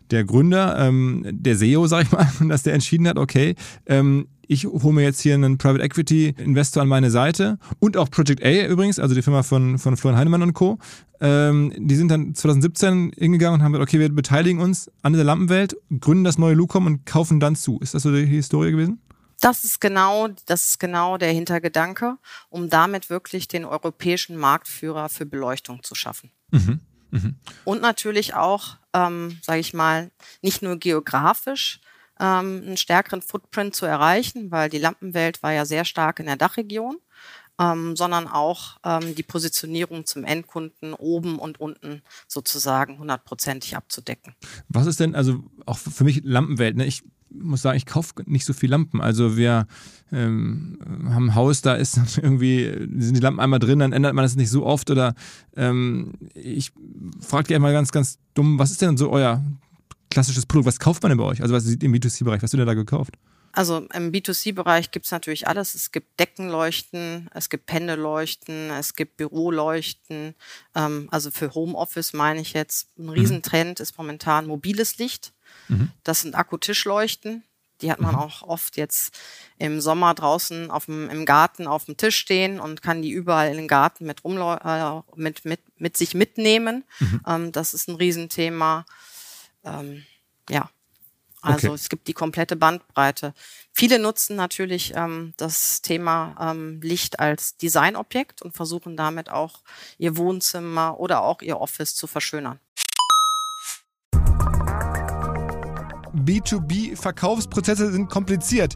der Gründer, ähm, der SEO, sag ich mal, *laughs* dass der entschieden hat, okay, ähm, ich hole mir jetzt hier einen Private Equity Investor an meine Seite und auch Project A übrigens, also die Firma von, von Florian Heinemann und Co. Ähm, die sind dann 2017 hingegangen und haben gesagt, okay, wir beteiligen uns an der Lampenwelt, gründen das neue Lucom und kaufen dann zu. Ist das so die Historie gewesen? Das ist genau, das ist genau der Hintergedanke, um damit wirklich den europäischen Marktführer für Beleuchtung zu schaffen. Mhm. Mhm. Und natürlich auch, ähm, sage ich mal, nicht nur geografisch ähm, einen stärkeren Footprint zu erreichen, weil die Lampenwelt war ja sehr stark in der Dachregion, ähm, sondern auch ähm, die Positionierung zum Endkunden oben und unten sozusagen hundertprozentig abzudecken. Was ist denn, also auch für mich Lampenwelt, ne? ich muss sagen, ich kaufe nicht so viel Lampen. Also wir ähm, haben ein Haus, da ist *laughs* irgendwie, sind die Lampen einmal drin, dann ändert man das nicht so oft. Oder ähm, ich frage dich einmal ganz, ganz dumm, was ist denn so euer klassisches Produkt? Was kauft man denn bei euch? Also was im B2C-Bereich? Was du denn da gekauft? Also im B2C-Bereich gibt es natürlich alles. Es gibt Deckenleuchten, es gibt Pendeleuchten, es gibt Büroleuchten. Ähm, also für Homeoffice meine ich jetzt, ein mhm. Riesentrend ist momentan mobiles Licht. Mhm. Das sind Akkutischleuchten. Die hat man mhm. auch oft jetzt im Sommer draußen auf dem, im Garten auf dem Tisch stehen und kann die überall in den Garten mit, äh, mit, mit, mit sich mitnehmen. Mhm. Ähm, das ist ein Riesenthema. Ähm, ja, also okay. es gibt die komplette Bandbreite. Viele nutzen natürlich ähm, das Thema ähm, Licht als Designobjekt und versuchen damit auch ihr Wohnzimmer oder auch ihr Office zu verschönern. B2B-Verkaufsprozesse sind kompliziert.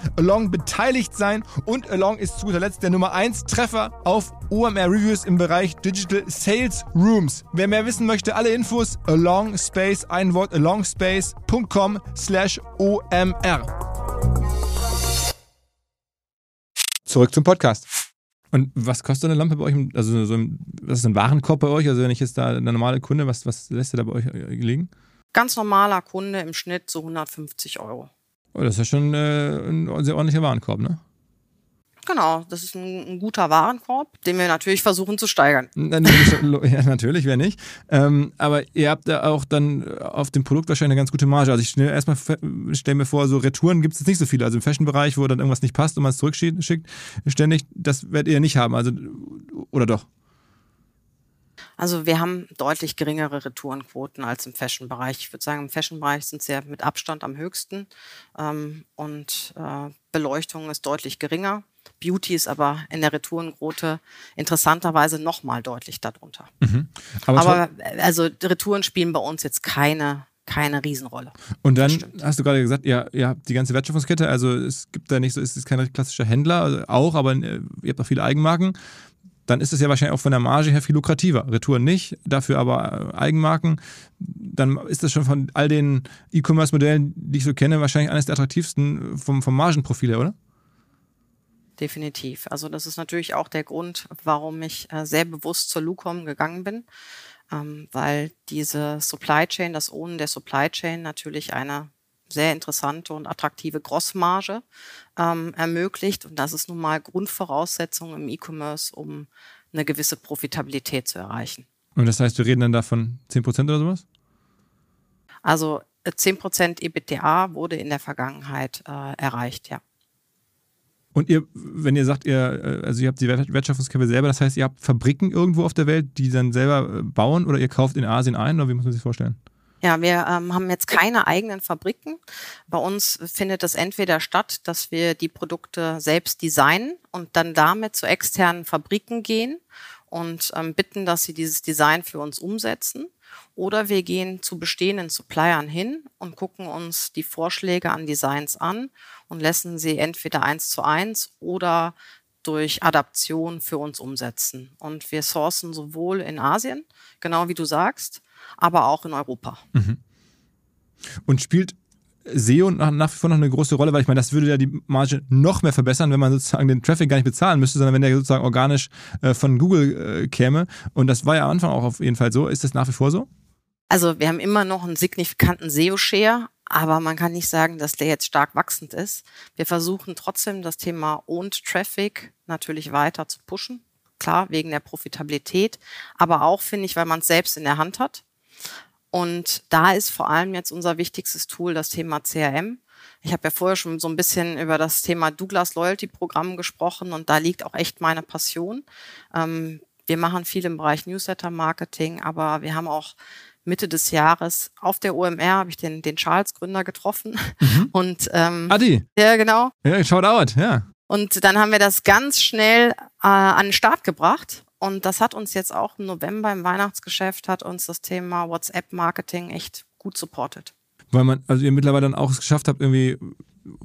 Along beteiligt sein und Along ist zu guter Letzt der Nummer 1 Treffer auf OMR Reviews im Bereich Digital Sales Rooms. Wer mehr wissen möchte, alle Infos Along Space, ein Wort alongspace.com slash OMR. Zurück zum Podcast. Und was kostet eine Lampe bei euch? Also so ein, was ist ein Warenkorb bei euch? Also wenn ich jetzt da eine normale Kunde, was, was lässt ihr da bei euch liegen? Ganz normaler Kunde im Schnitt so 150 Euro. Oh, das ist ja schon äh, ein sehr ordentlicher Warenkorb, ne? Genau, das ist ein, ein, guter Warenkorb, den wir natürlich versuchen zu steigern. ja, natürlich, wer nicht. Ähm, aber ihr habt da auch dann auf dem Produkt wahrscheinlich eine ganz gute Marge. Also ich stelle erstmal stell mir vor, so Retouren gibt es jetzt nicht so viele. Also im Fashion-Bereich, wo dann irgendwas nicht passt und man es zurückschickt, ständig, das werdet ihr nicht haben. Also, oder doch? Also wir haben deutlich geringere Retourenquoten als im Fashion-Bereich. Ich würde sagen, im Fashion-Bereich sind sie ja mit Abstand am höchsten ähm, und äh, Beleuchtung ist deutlich geringer. Beauty ist aber in der Retourenquote interessanterweise nochmal deutlich darunter. Mhm. Aber, aber also Retouren spielen bei uns jetzt keine keine Riesenrolle. Und dann hast du gerade gesagt, ihr, ihr habt die ganze Wertschöpfungskette, also es gibt da nicht so, es ist kein klassischer Händler, also auch, aber äh, ihr habt auch viele Eigenmarken. Dann ist es ja wahrscheinlich auch von der Marge her viel lukrativer. Retouren nicht, dafür aber äh, Eigenmarken. Dann ist das schon von all den E-Commerce-Modellen, die ich so kenne, wahrscheinlich eines der attraktivsten vom, vom Margenprofil her, oder? Definitiv. Also das ist natürlich auch der Grund, warum ich äh, sehr bewusst zur Lucom gegangen bin ähm, weil diese Supply Chain, das Ohnen der Supply Chain natürlich eine sehr interessante und attraktive Grossmarge ähm, ermöglicht. Und das ist nun mal Grundvoraussetzung im E-Commerce, um eine gewisse Profitabilität zu erreichen. Und das heißt, wir reden dann davon 10% oder sowas? Also 10% äh, EBITDA wurde in der Vergangenheit äh, erreicht, ja. Und ihr, wenn ihr sagt, ihr, äh, also ihr habt die Wertschöpfungskette selber, das heißt, ihr habt Fabriken irgendwo auf der Welt, die dann selber äh, bauen oder ihr kauft in Asien ein oder wie muss man sich vorstellen? Ja, wir ähm, haben jetzt keine eigenen Fabriken. Bei uns findet es entweder statt, dass wir die Produkte selbst designen und dann damit zu externen Fabriken gehen und ähm, bitten, dass sie dieses Design für uns umsetzen. Oder wir gehen zu bestehenden Suppliern hin und gucken uns die Vorschläge an Designs an und lassen sie entweder eins zu eins oder durch Adaption für uns umsetzen. Und wir sourcen sowohl in Asien, genau wie du sagst, aber auch in Europa. Mhm. Und spielt SEO nach, nach wie vor noch eine große Rolle, weil ich meine, das würde ja die Marge noch mehr verbessern, wenn man sozusagen den Traffic gar nicht bezahlen müsste, sondern wenn der sozusagen organisch äh, von Google äh, käme. Und das war ja am Anfang auch auf jeden Fall so. Ist das nach wie vor so? Also wir haben immer noch einen signifikanten SEO-Share, aber man kann nicht sagen, dass der jetzt stark wachsend ist. Wir versuchen trotzdem das Thema Owned Traffic natürlich weiter zu pushen. Klar, wegen der Profitabilität, aber auch, finde ich, weil man es selbst in der Hand hat. Und da ist vor allem jetzt unser wichtigstes Tool das Thema CRM. Ich habe ja vorher schon so ein bisschen über das Thema Douglas Loyalty Programm gesprochen und da liegt auch echt meine Passion. Ähm, wir machen viel im Bereich Newsletter Marketing, aber wir haben auch Mitte des Jahres auf der OMR habe ich den, den Charles Gründer getroffen. Mhm. *laughs* Und ähm, Adi. Ja, genau. Ja, shout out, ja. Und dann haben wir das ganz schnell äh, an den Start gebracht. Und das hat uns jetzt auch im November im Weihnachtsgeschäft hat uns das Thema WhatsApp-Marketing echt gut supportet. Weil man, also ihr mittlerweile dann auch es geschafft habt, irgendwie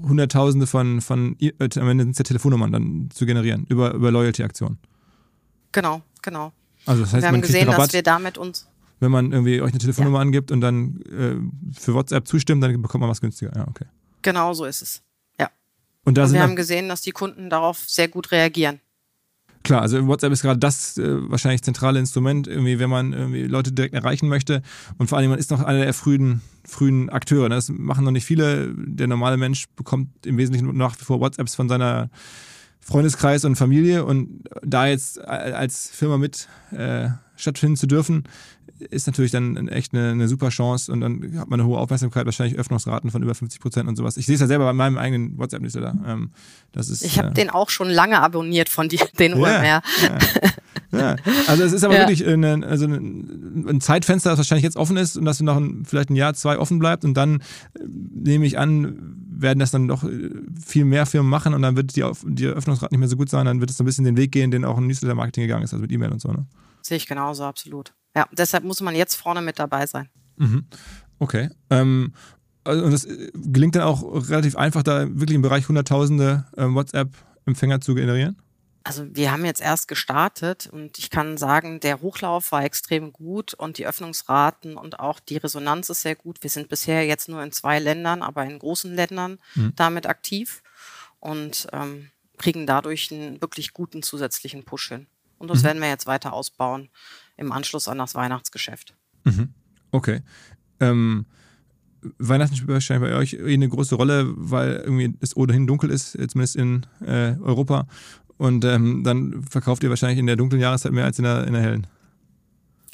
Hunderttausende von, von äh, am Ende sind es ja Telefonnummern dann zu generieren über, über Loyalty-Aktionen. Genau, genau. Also das heißt, wir haben gesehen, dass wir damit uns wenn man irgendwie euch eine Telefonnummer ja. angibt und dann äh, für WhatsApp zustimmt, dann bekommt man was günstiger. Ja, okay. Genau so ist es. Ja. Und, da und wir haben gesehen, dass die Kunden darauf sehr gut reagieren. Klar, also WhatsApp ist gerade das äh, wahrscheinlich zentrale Instrument, irgendwie, wenn man irgendwie Leute direkt erreichen möchte. Und vor allem, man ist noch einer der frühen, frühen Akteure. Ne? Das machen noch nicht viele. Der normale Mensch bekommt im Wesentlichen nach wie vor WhatsApps von seiner Freundeskreis und Familie. Und da jetzt als Firma mit äh, stattfinden zu dürfen, ist natürlich dann echt eine, eine, super Chance und dann hat man eine hohe Aufmerksamkeit, wahrscheinlich Öffnungsraten von über 50 Prozent und sowas. Ich sehe es ja selber bei meinem eigenen WhatsApp-Newsletter. Ähm, das ist, ich habe äh, den auch schon lange abonniert von dir, den OMR. Ja, ja. Also es ist aber ja. wirklich eine, also ein Zeitfenster, das wahrscheinlich jetzt offen ist und das noch ein, vielleicht ein Jahr, zwei offen bleibt und dann äh, nehme ich an, werden das dann doch äh, viel mehr Firmen machen und dann wird die, die Öffnungsrate nicht mehr so gut sein, dann wird es ein bisschen den Weg gehen, den auch ein Newsletter-Marketing gegangen ist, also mit E-Mail und so. Ne? Sehe ich genauso, absolut. Ja, deshalb muss man jetzt vorne mit dabei sein. Mhm. Okay. Ähm, also, und das äh, gelingt dann auch relativ einfach, da wirklich im Bereich Hunderttausende äh, WhatsApp-Empfänger zu generieren? Also wir haben jetzt erst gestartet und ich kann sagen, der Hochlauf war extrem gut und die Öffnungsraten und auch die Resonanz ist sehr gut. Wir sind bisher jetzt nur in zwei Ländern, aber in großen Ländern mhm. damit aktiv und ähm, kriegen dadurch einen wirklich guten zusätzlichen Push hin. Und das mhm. werden wir jetzt weiter ausbauen im Anschluss an das Weihnachtsgeschäft. Mhm. Okay. Ähm, Weihnachten spielt wahrscheinlich bei euch eh eine große Rolle, weil irgendwie es ohnehin dunkel ist, zumindest in äh, Europa. Und ähm, dann verkauft ihr wahrscheinlich in der dunklen Jahreszeit mehr als in der, in der hellen.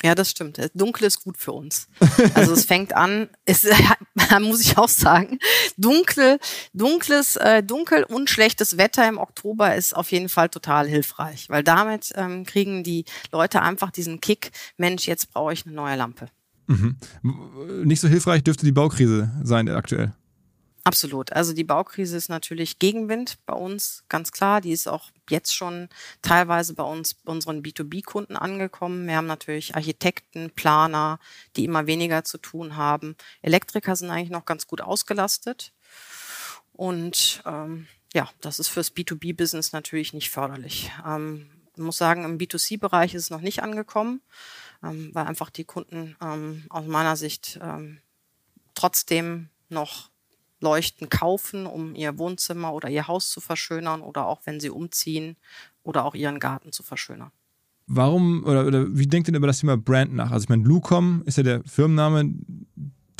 Ja, das stimmt. Dunkel ist gut für uns. Also es fängt an, es, *laughs* muss ich auch sagen, dunkel, dunkles, äh, dunkel und schlechtes Wetter im Oktober ist auf jeden Fall total hilfreich, weil damit ähm, kriegen die Leute einfach diesen Kick, Mensch, jetzt brauche ich eine neue Lampe. Mhm. Nicht so hilfreich dürfte die Baukrise sein aktuell. Absolut. Also die Baukrise ist natürlich Gegenwind bei uns, ganz klar. Die ist auch jetzt schon teilweise bei uns, unseren B2B-Kunden angekommen. Wir haben natürlich Architekten, Planer, die immer weniger zu tun haben. Elektriker sind eigentlich noch ganz gut ausgelastet. Und ähm, ja, das ist fürs B2B-Business natürlich nicht förderlich. Ähm, ich muss sagen, im B2C-Bereich ist es noch nicht angekommen, ähm, weil einfach die Kunden ähm, aus meiner Sicht ähm, trotzdem noch Leuchten kaufen, um ihr Wohnzimmer oder ihr Haus zu verschönern oder auch wenn sie umziehen oder auch ihren Garten zu verschönern. Warum oder, oder wie denkt ihr über das Thema Brand nach? Also ich meine, Bluecom ist ja der Firmenname,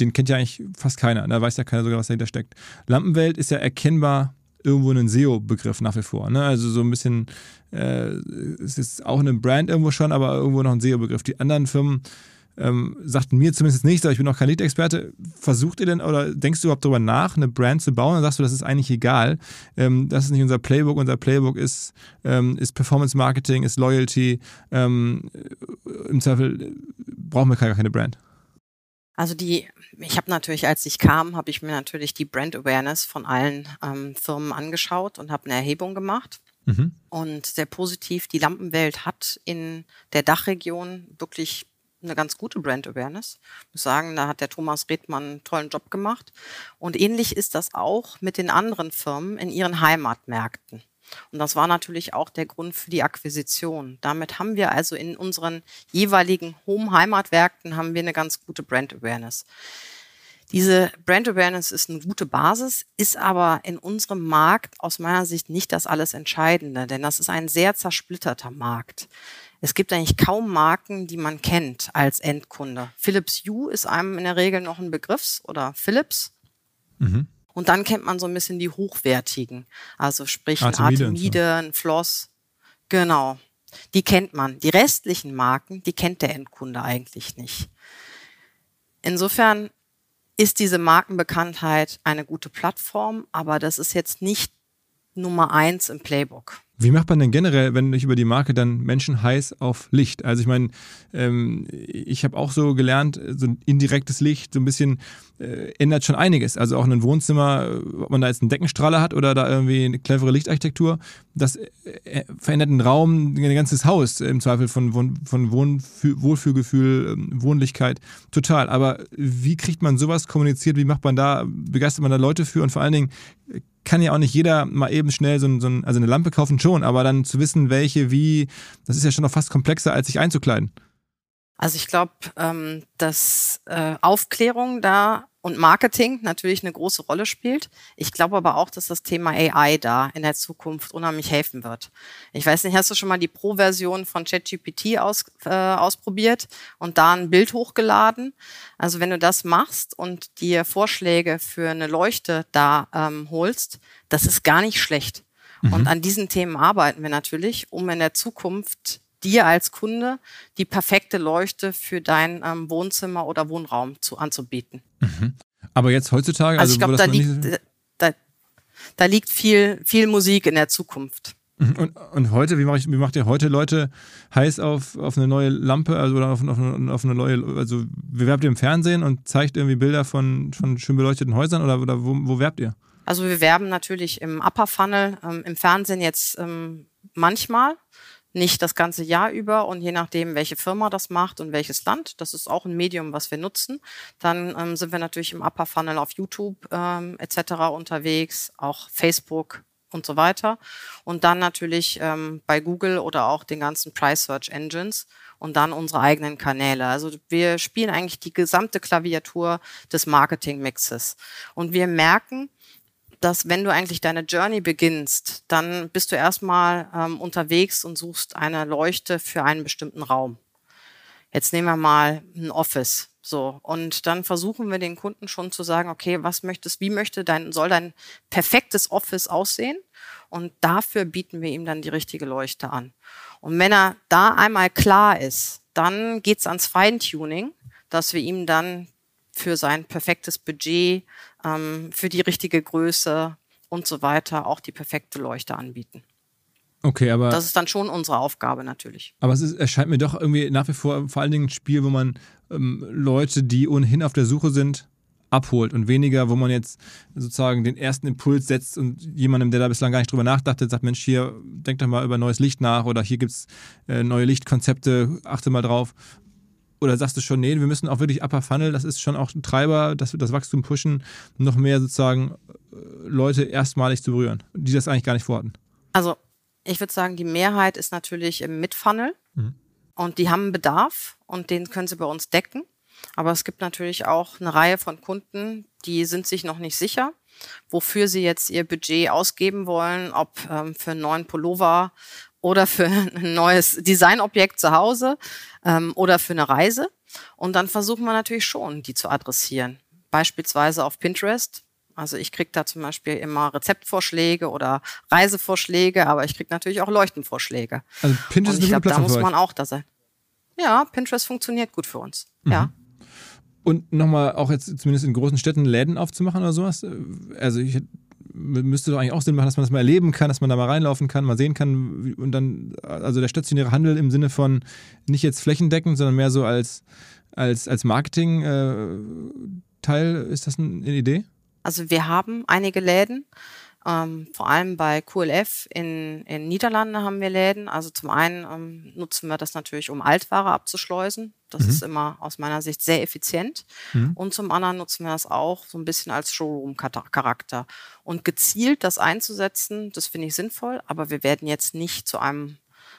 den kennt ja eigentlich fast keiner. Da weiß ja keiner sogar, was dahinter steckt. Lampenwelt ist ja erkennbar irgendwo ein SEO-Begriff nach wie vor. Ne? Also so ein bisschen, äh, es ist auch eine Brand irgendwo schon, aber irgendwo noch ein SEO-Begriff. Die anderen Firmen ähm, sagten mir zumindest nicht, ich bin auch kein Lead-Experte. Versucht ihr denn oder denkst du überhaupt darüber nach, eine Brand zu bauen? Dann sagst du, das ist eigentlich egal. Ähm, das ist nicht unser Playbook. Unser Playbook ist, ähm, ist Performance Marketing, ist Loyalty. Ähm, Im Zweifel brauchen wir gar keine Brand. Also die, ich habe natürlich, als ich kam, habe ich mir natürlich die Brand Awareness von allen ähm, Firmen angeschaut und habe eine Erhebung gemacht. Mhm. Und sehr positiv, die Lampenwelt hat in der Dachregion wirklich eine ganz gute Brand Awareness. Ich muss sagen, da hat der Thomas Redmann einen tollen Job gemacht. Und ähnlich ist das auch mit den anderen Firmen in ihren Heimatmärkten. Und das war natürlich auch der Grund für die Akquisition. Damit haben wir also in unseren jeweiligen Home-Heimatwerken haben wir eine ganz gute Brand Awareness. Diese Brand Awareness ist eine gute Basis, ist aber in unserem Markt aus meiner Sicht nicht das alles Entscheidende, denn das ist ein sehr zersplitterter Markt. Es gibt eigentlich kaum Marken, die man kennt als Endkunde. Philips Hue ist einem in der Regel noch ein Begriffs- oder Philips. Mhm. Und dann kennt man so ein bisschen die hochwertigen, also sprich ein Artemide ein Floss. Genau. Die kennt man. Die restlichen Marken, die kennt der Endkunde eigentlich nicht. Insofern ist diese Markenbekanntheit eine gute Plattform, aber das ist jetzt nicht Nummer eins im Playbook. Wie macht man denn generell, wenn ich über die Marke dann Menschen heiß auf Licht? Also ich meine, ähm, ich habe auch so gelernt, so ein indirektes Licht, so ein bisschen äh, ändert schon einiges. Also auch ein Wohnzimmer, ob man da jetzt einen Deckenstrahler hat oder da irgendwie eine clevere Lichtarchitektur, das äh, verändert einen Raum, ein ganzes Haus im Zweifel von, von, von Wohnfü Wohlfühlgefühl, ähm, Wohnlichkeit, total. Aber wie kriegt man sowas kommuniziert? Wie macht man da, begeistert man da Leute für und vor allen Dingen, kann ja auch nicht jeder mal eben schnell so, so also eine Lampe kaufen schon, aber dann zu wissen, welche, wie, das ist ja schon noch fast komplexer, als sich einzukleiden. Also ich glaube, ähm, dass äh, Aufklärung da und Marketing natürlich eine große Rolle spielt. Ich glaube aber auch, dass das Thema AI da in der Zukunft unheimlich helfen wird. Ich weiß nicht, hast du schon mal die Pro-Version von ChatGPT aus, äh, ausprobiert und da ein Bild hochgeladen? Also wenn du das machst und dir Vorschläge für eine Leuchte da ähm, holst, das ist gar nicht schlecht. Mhm. Und an diesen Themen arbeiten wir natürlich, um in der Zukunft dir als Kunde die perfekte Leuchte für dein ähm, Wohnzimmer oder Wohnraum zu, anzubieten. Mhm. Aber jetzt heutzutage, also, also ich glaube, da liegt, da, da liegt viel, viel Musik in der Zukunft. Mhm. Und, und heute, wie, ich, wie macht ihr heute Leute heiß auf, auf eine neue Lampe also, oder auf, auf, auf eine neue, also werbt ihr im Fernsehen und zeigt irgendwie Bilder von, von schön beleuchteten Häusern oder, oder wo, wo werbt ihr? Also wir werben natürlich im Upper Funnel, ähm, im Fernsehen jetzt ähm, manchmal nicht das ganze Jahr über und je nachdem, welche Firma das macht und welches Land, das ist auch ein Medium, was wir nutzen, dann ähm, sind wir natürlich im Upper Funnel auf YouTube ähm, etc. unterwegs, auch Facebook und so weiter. Und dann natürlich ähm, bei Google oder auch den ganzen Price Search Engines und dann unsere eigenen Kanäle. Also wir spielen eigentlich die gesamte Klaviatur des Marketing-Mixes. Und wir merken, dass wenn du eigentlich deine Journey beginnst, dann bist du erstmal ähm, unterwegs und suchst eine Leuchte für einen bestimmten Raum. Jetzt nehmen wir mal ein Office. So. Und dann versuchen wir den Kunden schon zu sagen, okay, was möchtest, wie möchte dein, soll dein perfektes Office aussehen? Und dafür bieten wir ihm dann die richtige Leuchte an. Und wenn er da einmal klar ist, dann geht's ans Feintuning, dass wir ihm dann für sein perfektes Budget, ähm, für die richtige Größe und so weiter auch die perfekte Leuchte anbieten. Okay, aber. Das ist dann schon unsere Aufgabe natürlich. Aber es ist, erscheint mir doch irgendwie nach wie vor vor allen Dingen ein Spiel, wo man ähm, Leute, die ohnehin auf der Suche sind, abholt und weniger, wo man jetzt sozusagen den ersten Impuls setzt und jemandem, der da bislang gar nicht drüber nachdachte, sagt, Mensch, hier, denk doch mal über neues Licht nach oder hier gibt es äh, neue Lichtkonzepte, achte mal drauf. Oder sagst du schon, nee, wir müssen auch wirklich Upper Funnel, das ist schon auch ein Treiber, dass wir das Wachstum pushen, noch mehr sozusagen äh, Leute erstmalig zu berühren, die das eigentlich gar nicht vorhatten? Also ich würde sagen, die Mehrheit ist natürlich im Mid-Funnel mhm. und die haben einen Bedarf und den können sie bei uns decken. Aber es gibt natürlich auch eine Reihe von Kunden, die sind sich noch nicht sicher, wofür sie jetzt ihr Budget ausgeben wollen, ob ähm, für einen neuen Pullover oder für *laughs* ein neues Designobjekt zu Hause ähm, oder für eine Reise. Und dann versuchen wir natürlich schon, die zu adressieren. Beispielsweise auf Pinterest also ich kriege da zum Beispiel immer Rezeptvorschläge oder Reisevorschläge, aber ich kriege natürlich auch Leuchtenvorschläge. Also Pinterest Und ich glaube, da muss man auch da sein. Ja, Pinterest funktioniert gut für uns. Mhm. Ja. Und nochmal auch jetzt zumindest in großen Städten Läden aufzumachen oder sowas. Also ich müsste doch eigentlich auch Sinn machen, dass man das mal erleben kann, dass man da mal reinlaufen kann, mal sehen kann und dann, also der stationäre Handel im Sinne von nicht jetzt flächendeckend, sondern mehr so als, als, als Marketing-Teil. Äh, ist das eine Idee? Also wir haben einige Läden, ähm, vor allem bei QLF in, in Niederlande haben wir Läden. Also zum einen ähm, nutzen wir das natürlich, um Altware abzuschleusen. Das mhm. ist immer aus meiner Sicht sehr effizient. Mhm. Und zum anderen nutzen wir das auch so ein bisschen als Showroom-Charakter. Und gezielt das einzusetzen, das finde ich sinnvoll, aber wir werden jetzt nicht zu einem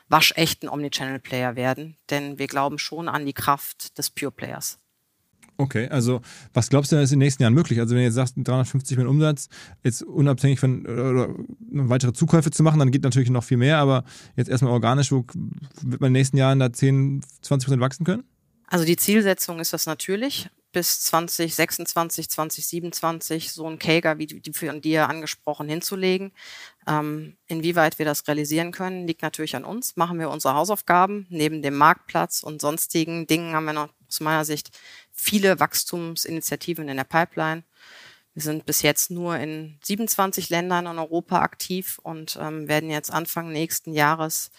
waschechten Omnichannel-Player werden, denn wir glauben schon an die Kraft des Pure-Players. Okay, also was glaubst du, ist in den nächsten Jahren möglich? Also wenn du jetzt sagst, 350 Millionen Umsatz, jetzt unabhängig von oder weitere Zukäufe zu machen, dann geht natürlich noch viel mehr, aber jetzt erstmal organisch, wo wird man in den nächsten Jahren da 10, 20 Prozent wachsen können? Also die Zielsetzung ist das natürlich, bis 2026, 2027 so ein Kager wie die von dir angesprochen hinzulegen. Ähm, inwieweit wir das realisieren können, liegt natürlich an uns. Machen wir unsere Hausaufgaben. Neben dem Marktplatz und sonstigen Dingen haben wir noch aus meiner Sicht viele Wachstumsinitiativen in der Pipeline. Wir sind bis jetzt nur in 27 Ländern in Europa aktiv und ähm, werden jetzt Anfang nächsten Jahres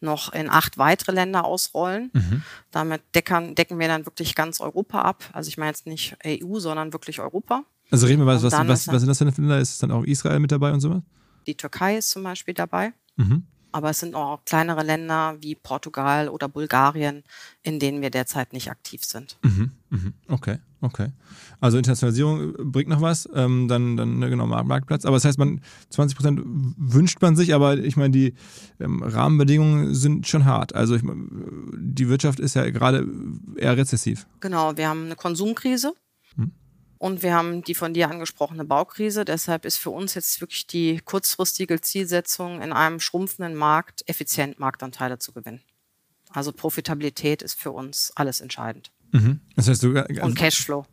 noch in acht weitere Länder ausrollen. Mhm. Damit deckern, decken wir dann wirklich ganz Europa ab. Also ich meine jetzt nicht EU, sondern wirklich Europa. Also reden wir mal, was, was, was, was sind das denn für Länder? Ist dann auch Israel mit dabei und sowas? Die Türkei ist zum Beispiel dabei. Mhm aber es sind auch kleinere Länder wie Portugal oder Bulgarien, in denen wir derzeit nicht aktiv sind. Mhm, mhm. Okay, okay. Also Internationalisierung bringt noch was, ähm, dann, dann ne, genau Marktplatz. Aber das heißt, man 20 Prozent wünscht man sich, aber ich meine, die ähm, Rahmenbedingungen sind schon hart. Also ich, die Wirtschaft ist ja gerade eher rezessiv. Genau, wir haben eine Konsumkrise. Und wir haben die von dir angesprochene Baukrise. Deshalb ist für uns jetzt wirklich die kurzfristige Zielsetzung, in einem schrumpfenden Markt effizient Marktanteile zu gewinnen. Also Profitabilität ist für uns alles entscheidend. Mhm. Das heißt, so, also, und Cashflow.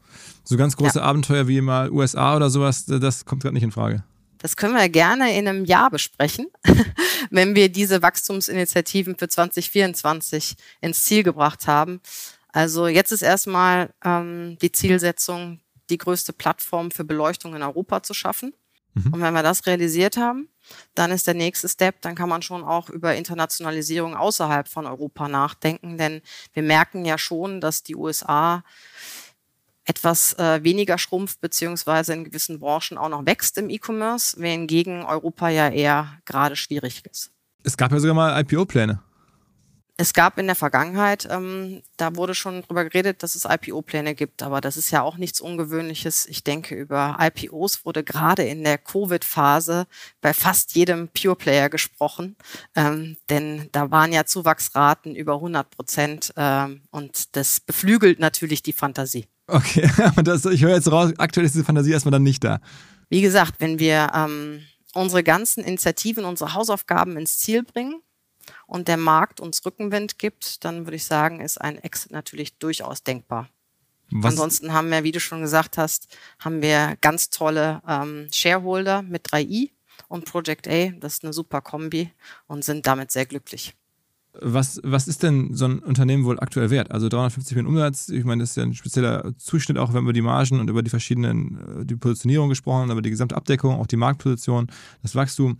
So ganz große ja. Abenteuer wie mal USA oder sowas, das kommt gerade nicht in Frage. Das können wir gerne in einem Jahr besprechen, *laughs* wenn wir diese Wachstumsinitiativen für 2024 ins Ziel gebracht haben. Also jetzt ist erstmal ähm, die Zielsetzung, die größte Plattform für Beleuchtung in Europa zu schaffen. Mhm. Und wenn wir das realisiert haben, dann ist der nächste Step, dann kann man schon auch über Internationalisierung außerhalb von Europa nachdenken, denn wir merken ja schon, dass die USA etwas äh, weniger schrumpft, beziehungsweise in gewissen Branchen auch noch wächst im E-Commerce, wohingegen Europa ja eher gerade schwierig ist. Es gab ja sogar mal IPO-Pläne. Es gab in der Vergangenheit, ähm, da wurde schon drüber geredet, dass es IPO-Pläne gibt, aber das ist ja auch nichts Ungewöhnliches. Ich denke, über IPOs wurde gerade in der Covid-Phase bei fast jedem Pure-Player gesprochen, ähm, denn da waren ja Zuwachsraten über 100 Prozent ähm, und das beflügelt natürlich die Fantasie. Okay, *laughs* aber das, ich höre jetzt raus, aktuell ist diese Fantasie erstmal dann nicht da. Wie gesagt, wenn wir ähm, unsere ganzen Initiativen, unsere Hausaufgaben ins Ziel bringen, und der Markt uns Rückenwind gibt, dann würde ich sagen, ist ein Exit natürlich durchaus denkbar. Was? Ansonsten haben wir, wie du schon gesagt hast, haben wir ganz tolle ähm, Shareholder mit 3i und Project A. Das ist eine super Kombi und sind damit sehr glücklich. Was, was ist denn so ein Unternehmen wohl aktuell wert? Also 350 Millionen Umsatz, ich meine, das ist ja ein spezieller Zuschnitt, auch wenn wir die Margen und über die verschiedenen, äh, die Positionierung gesprochen haben, aber die gesamte Abdeckung, auch die Marktposition, das Wachstum.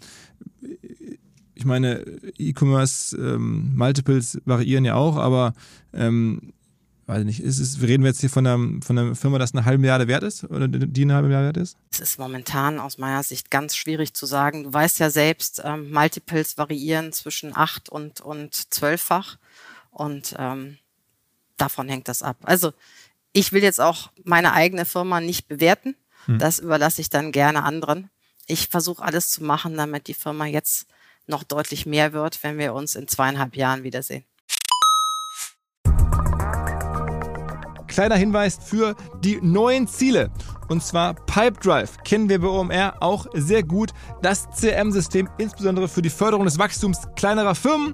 Ich meine, E-Commerce ähm, Multiples variieren ja auch, aber ähm, weiß nicht, ist es, reden wir jetzt hier von einer, von einer Firma, das eine halbe Milliarde wert ist oder die eine halbe Milliarde wert ist? Es ist momentan aus meiner Sicht ganz schwierig zu sagen. Du weißt ja selbst, ähm, Multiples variieren zwischen acht und, und zwölffach und ähm, davon hängt das ab. Also ich will jetzt auch meine eigene Firma nicht bewerten. Hm. Das überlasse ich dann gerne anderen. Ich versuche alles zu machen, damit die Firma jetzt noch deutlich mehr wird, wenn wir uns in zweieinhalb Jahren wiedersehen. Kleiner Hinweis für die neuen Ziele. Und zwar Pipedrive kennen wir bei OMR auch sehr gut. Das CRM-System insbesondere für die Förderung des Wachstums kleinerer Firmen.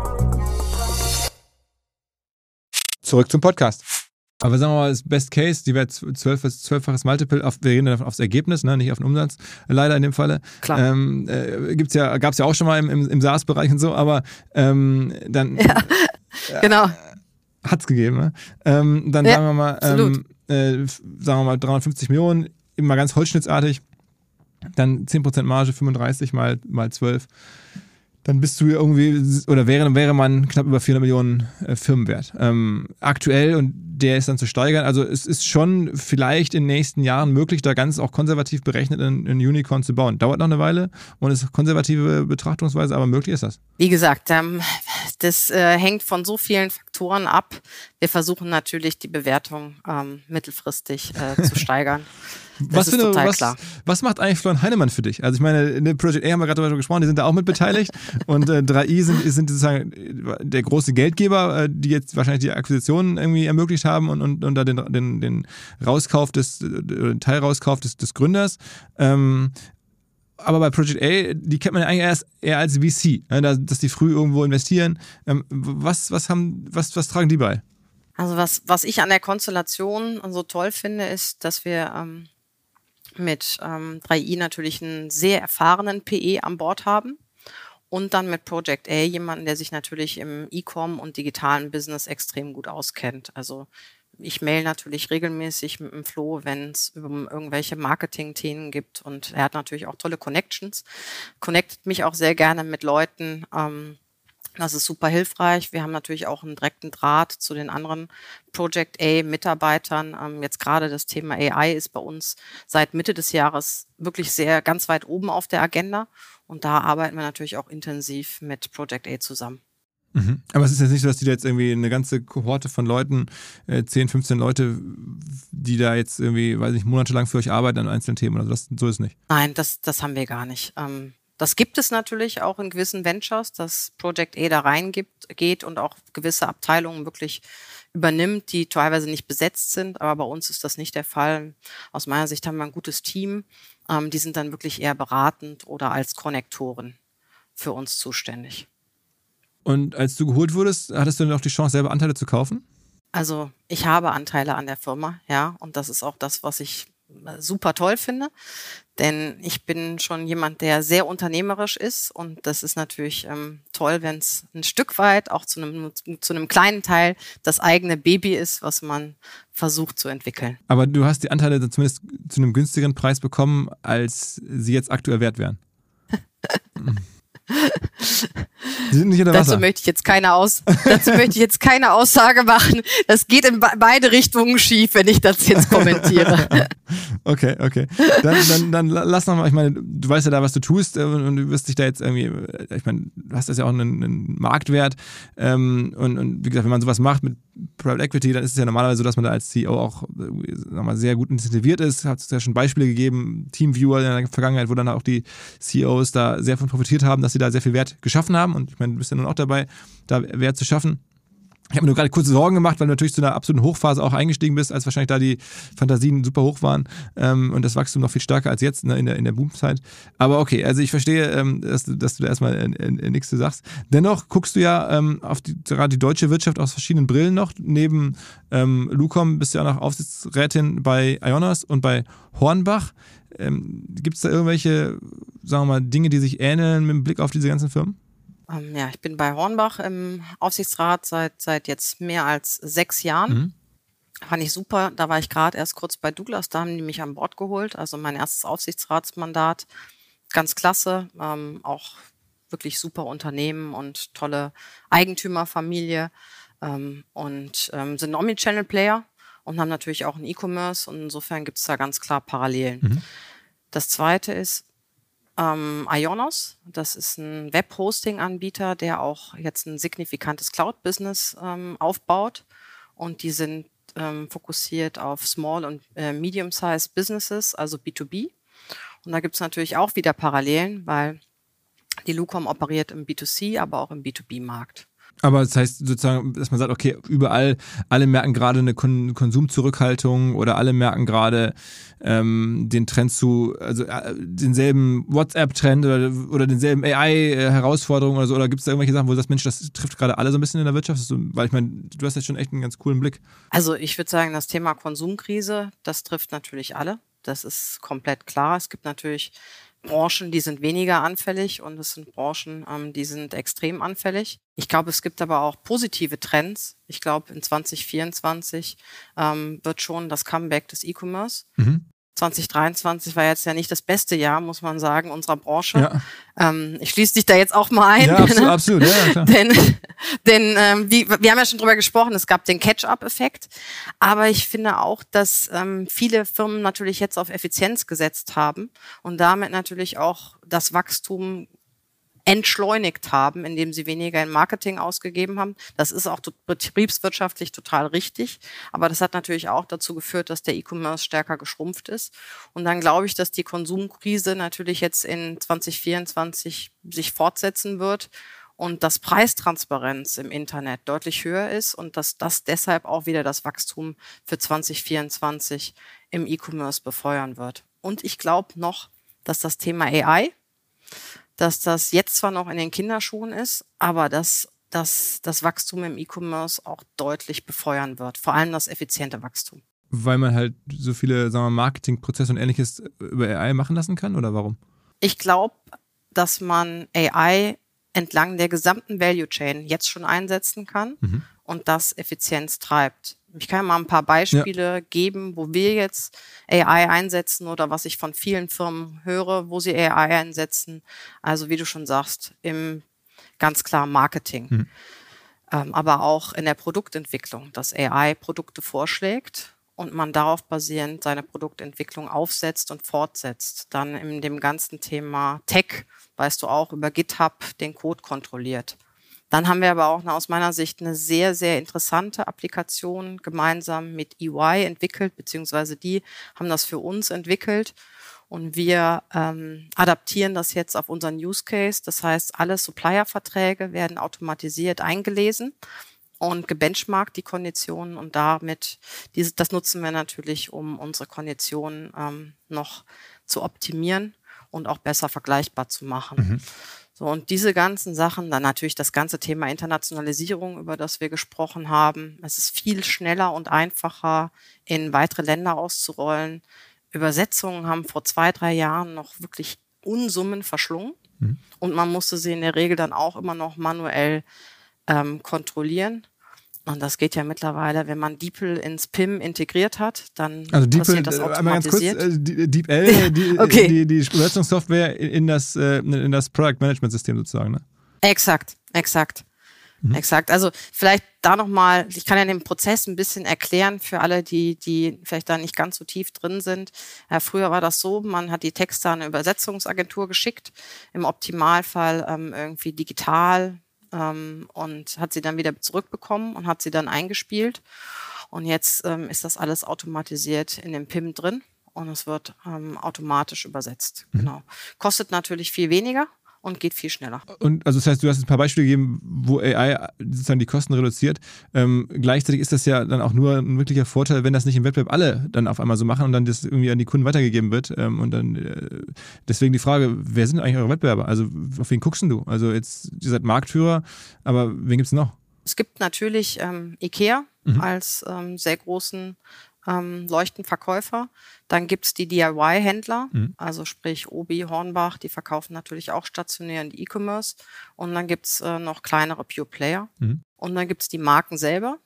Zurück zum Podcast. Aber sagen wir mal, das Best Case, die wäre zwölffaches, zwölffaches Multiple, auf, wir reden dann aufs Ergebnis, ne, nicht auf den Umsatz, leider in dem Falle. Klar. Ähm, äh, gibt's ja, gab es ja auch schon mal im, im, im SaaS-Bereich und so, aber ähm, dann. Ja, *laughs* genau. Hat's gegeben, ne? Ähm, dann Ja, sagen wir mal, ähm, äh, sagen wir mal 350 Millionen, mal ganz holzschnittsartig. Dann 10% Marge, 35 mal, mal 12 dann bist du irgendwie, oder wäre, wäre man knapp über 400 Millionen äh, Firmenwert. Ähm, aktuell, und der ist dann zu steigern, also es ist schon vielleicht in den nächsten Jahren möglich, da ganz auch konservativ berechnet ein, ein Unicorn zu bauen. Dauert noch eine Weile und ist konservative Betrachtungsweise, aber möglich ist das. Wie gesagt, ähm, das äh, hängt von so vielen Faktoren ab. Wir versuchen natürlich die Bewertung ähm, mittelfristig äh, zu *laughs* steigern. Das Was, ist eine, total was, klar. was macht eigentlich Florian Heinemann für dich? Also ich meine, in Project A haben wir gerade darüber gesprochen, die sind da auch mit beteiligt *laughs* und äh, 3i sind, sind sozusagen der große Geldgeber, äh, die jetzt wahrscheinlich die Akquisitionen irgendwie ermöglicht haben und, und, und da den, den, den Rauskauf des, äh, den Teilrauskauf des, des Gründers. Ähm, aber bei Project A, die kennt man ja eigentlich erst eher als VC, ne, da- dass die früh irgendwo investieren. Ähm, was, was, haben, was, was tragen die bei? Also was, was ich an der Konstellation so toll finde, ist, dass wir ähm, mit ähm, 3i natürlich einen sehr erfahrenen PE an Bord haben und dann mit Project A jemanden, der sich natürlich im E-Com und digitalen Business extrem gut auskennt. Also ich mail natürlich regelmäßig mit dem Flo, wenn es um irgendwelche Marketing-Themen gibt und er hat natürlich auch tolle Connections, connectet mich auch sehr gerne mit Leuten, ähm, das ist super hilfreich. Wir haben natürlich auch einen direkten Draht zu den anderen Project A-Mitarbeitern. Ähm, jetzt gerade das Thema AI ist bei uns seit Mitte des Jahres wirklich sehr ganz weit oben auf der Agenda. Und da arbeiten wir natürlich auch intensiv mit Project A zusammen. Mhm. Aber es ist jetzt nicht so, dass die da jetzt irgendwie eine ganze Kohorte von Leuten, äh, 10, 15 Leute, die da jetzt irgendwie, weiß nicht, monatelang für euch arbeiten an einzelnen Themen. Also das, so ist es nicht. Nein, das, das haben wir gar nicht. Ähm, das gibt es natürlich auch in gewissen Ventures, dass Project A da reingibt, geht und auch gewisse Abteilungen wirklich übernimmt, die teilweise nicht besetzt sind. Aber bei uns ist das nicht der Fall. Aus meiner Sicht haben wir ein gutes Team. Ähm, die sind dann wirklich eher beratend oder als Konnektoren für uns zuständig. Und als du geholt wurdest, hattest du dann auch die Chance, selber Anteile zu kaufen? Also ich habe Anteile an der Firma, ja, und das ist auch das, was ich äh, super toll finde, denn ich bin schon jemand, der sehr unternehmerisch ist und das ist natürlich ähm, toll, wenn es ein Stück weit auch zu einem zu einem kleinen Teil das eigene Baby ist, was man versucht zu entwickeln. Aber du hast die Anteile dann zumindest zu einem günstigeren Preis bekommen, als sie jetzt aktuell wert wären. *laughs* Sie sind nicht unter Dazu Wasser. möchte ich jetzt keine Aus dazu möchte ich jetzt keine Aussage machen. Das geht in be beide Richtungen schief, wenn ich das jetzt kommentiere. *laughs* Okay, okay. Dann, dann, dann lass noch mal, ich meine, du weißt ja da, was du tust äh, und, du wirst dich da jetzt irgendwie, äh, ich meine, du hast das ja auch einen, einen Marktwert ähm, und, und wie gesagt, wenn man sowas macht mit Private Equity, dann ist es ja normalerweise so, dass man da als CEO auch äh, mal, sehr gut incentiviert ist. Hat es ja schon Beispiele gegeben, Teamviewer in der Vergangenheit, wo dann auch die CEOs da sehr von profitiert haben, dass sie da sehr viel Wert geschaffen haben. Und ich meine, du bist ja nun auch dabei, da Wert zu schaffen. Ich habe mir nur gerade kurze Sorgen gemacht, weil du natürlich zu einer absoluten Hochphase auch eingestiegen bist, als wahrscheinlich da die Fantasien super hoch waren ähm, und das Wachstum noch viel stärker als jetzt ne, in der, in der Boomzeit. Aber okay, also ich verstehe, ähm, dass, du, dass du da erstmal äh, äh, nichts zu sagst. Dennoch guckst du ja ähm, auf die, gerade die deutsche Wirtschaft aus verschiedenen Brillen noch. Neben ähm, Lucom bist du ja auch noch Aufsichtsrätin bei Ionos und bei Hornbach. Ähm, Gibt es da irgendwelche, sagen wir mal, Dinge, die sich ähneln mit Blick auf diese ganzen Firmen? Ähm, ja, ich bin bei Hornbach im Aufsichtsrat seit, seit jetzt mehr als sechs Jahren. Mhm. Fand ich super. Da war ich gerade erst kurz bei Douglas, da haben die mich an Bord geholt. Also mein erstes Aufsichtsratsmandat. Ganz klasse. Ähm, auch wirklich super Unternehmen und tolle Eigentümerfamilie. Ähm, und ähm, sind Omnichannel-Player und haben natürlich auch einen E-Commerce. Und insofern gibt es da ganz klar Parallelen. Mhm. Das zweite ist, ähm, Ionos. Das ist ein Web-Hosting-Anbieter, der auch jetzt ein signifikantes Cloud-Business ähm, aufbaut. Und die sind ähm, fokussiert auf Small- und äh, Medium-Sized Businesses, also B2B. Und da gibt es natürlich auch wieder Parallelen, weil die Lucom operiert im B2C, aber auch im B2B-Markt. Aber das heißt sozusagen, dass man sagt, okay, überall, alle merken gerade eine Kon Konsumzurückhaltung oder alle merken gerade ähm, den Trend zu, also äh, denselben WhatsApp-Trend oder, oder denselben AI-Herausforderungen oder so. Oder gibt es da irgendwelche Sachen, wo sagst, Mensch, das trifft gerade alle so ein bisschen in der Wirtschaft? So, weil ich meine, du hast jetzt schon echt einen ganz coolen Blick. Also ich würde sagen, das Thema Konsumkrise, das trifft natürlich alle. Das ist komplett klar. Es gibt natürlich Branchen, die sind weniger anfällig und es sind Branchen, ähm, die sind extrem anfällig. Ich glaube, es gibt aber auch positive Trends. Ich glaube, in 2024 ähm, wird schon das Comeback des E-Commerce. Mhm. 2023 war jetzt ja nicht das beste Jahr, muss man sagen, unserer Branche. Ja. Ähm, ich schließe dich da jetzt auch mal ein. Ja, *laughs* absolut, absolut ja, klar. denn denn ähm, wie, wir haben ja schon drüber gesprochen, es gab den Catch-up-Effekt. Aber ich finde auch, dass ähm, viele Firmen natürlich jetzt auf Effizienz gesetzt haben und damit natürlich auch das Wachstum entschleunigt haben, indem sie weniger in Marketing ausgegeben haben. Das ist auch betriebswirtschaftlich total richtig. Aber das hat natürlich auch dazu geführt, dass der E-Commerce stärker geschrumpft ist. Und dann glaube ich, dass die Konsumkrise natürlich jetzt in 2024 sich fortsetzen wird und dass Preistransparenz im Internet deutlich höher ist und dass das deshalb auch wieder das Wachstum für 2024 im E-Commerce befeuern wird. Und ich glaube noch, dass das Thema AI dass das jetzt zwar noch in den Kinderschuhen ist, aber dass, dass das Wachstum im E-Commerce auch deutlich befeuern wird, vor allem das effiziente Wachstum. Weil man halt so viele sagen wir, Marketingprozesse und ähnliches über AI machen lassen kann oder warum? Ich glaube, dass man AI entlang der gesamten Value Chain jetzt schon einsetzen kann mhm. und das Effizienz treibt. Ich kann mal ein paar Beispiele ja. geben, wo wir jetzt AI einsetzen oder was ich von vielen Firmen höre, wo sie AI einsetzen. Also wie du schon sagst, im ganz klar Marketing. Mhm. Ähm, aber auch in der Produktentwicklung, dass AI Produkte vorschlägt und man darauf basierend seine Produktentwicklung aufsetzt und fortsetzt. Dann in dem ganzen Thema Tech, weißt du auch, über GitHub den Code kontrolliert. Dann haben wir aber auch aus meiner Sicht eine sehr, sehr interessante Applikation gemeinsam mit EY entwickelt, beziehungsweise die haben das für uns entwickelt. Und wir ähm, adaptieren das jetzt auf unseren Use Case. Das heißt, alle Supplier-Verträge werden automatisiert eingelesen und gebenchmarkt die Konditionen und damit, diese, das nutzen wir natürlich, um unsere Konditionen ähm, noch zu optimieren und auch besser vergleichbar zu machen. Mhm. So, und diese ganzen Sachen, dann natürlich das ganze Thema Internationalisierung, über das wir gesprochen haben. Es ist viel schneller und einfacher, in weitere Länder auszurollen. Übersetzungen haben vor zwei, drei Jahren noch wirklich Unsummen verschlungen. Mhm. Und man musste sie in der Regel dann auch immer noch manuell ähm, kontrollieren. Und das geht ja mittlerweile, wenn man DeepL ins PIM integriert hat, dann also DeepL, passiert das automatisiert. Äh, einmal ganz kurz, äh, DeepL, die, okay. die, die Übersetzungssoftware in das, äh, in das Product Management System sozusagen, ne? Exakt, exakt. Mhm. Exakt. Also vielleicht da nochmal, ich kann ja den Prozess ein bisschen erklären für alle, die, die vielleicht da nicht ganz so tief drin sind. Ja, früher war das so, man hat die Texte an eine Übersetzungsagentur geschickt, im Optimalfall ähm, irgendwie digital ähm, und hat sie dann wieder zurückbekommen und hat sie dann eingespielt. Und jetzt ähm, ist das alles automatisiert in dem PIM drin und es wird ähm, automatisch übersetzt. Mhm. Genau. Kostet natürlich viel weniger und geht viel schneller. Und also das heißt, du hast ein paar Beispiele gegeben, wo AI sozusagen die Kosten reduziert. Ähm, gleichzeitig ist das ja dann auch nur ein wirklicher Vorteil, wenn das nicht im Wettbewerb alle dann auf einmal so machen und dann das irgendwie an die Kunden weitergegeben wird. Ähm, und dann äh, deswegen die Frage, wer sind eigentlich eure Wettbewerber? Also auf wen guckst du? Also jetzt, ihr seid Marktführer, aber wen gibt es noch? Es gibt natürlich ähm, IKEA mhm. als ähm, sehr großen ähm, Leuchtenverkäufer. Dann gibt's die DIY-Händler, mhm. also sprich Obi, Hornbach, die verkaufen natürlich auch stationär in E-Commerce. Und dann gibt's äh, noch kleinere Pure Player. Mhm. Und dann gibt's die Marken selber,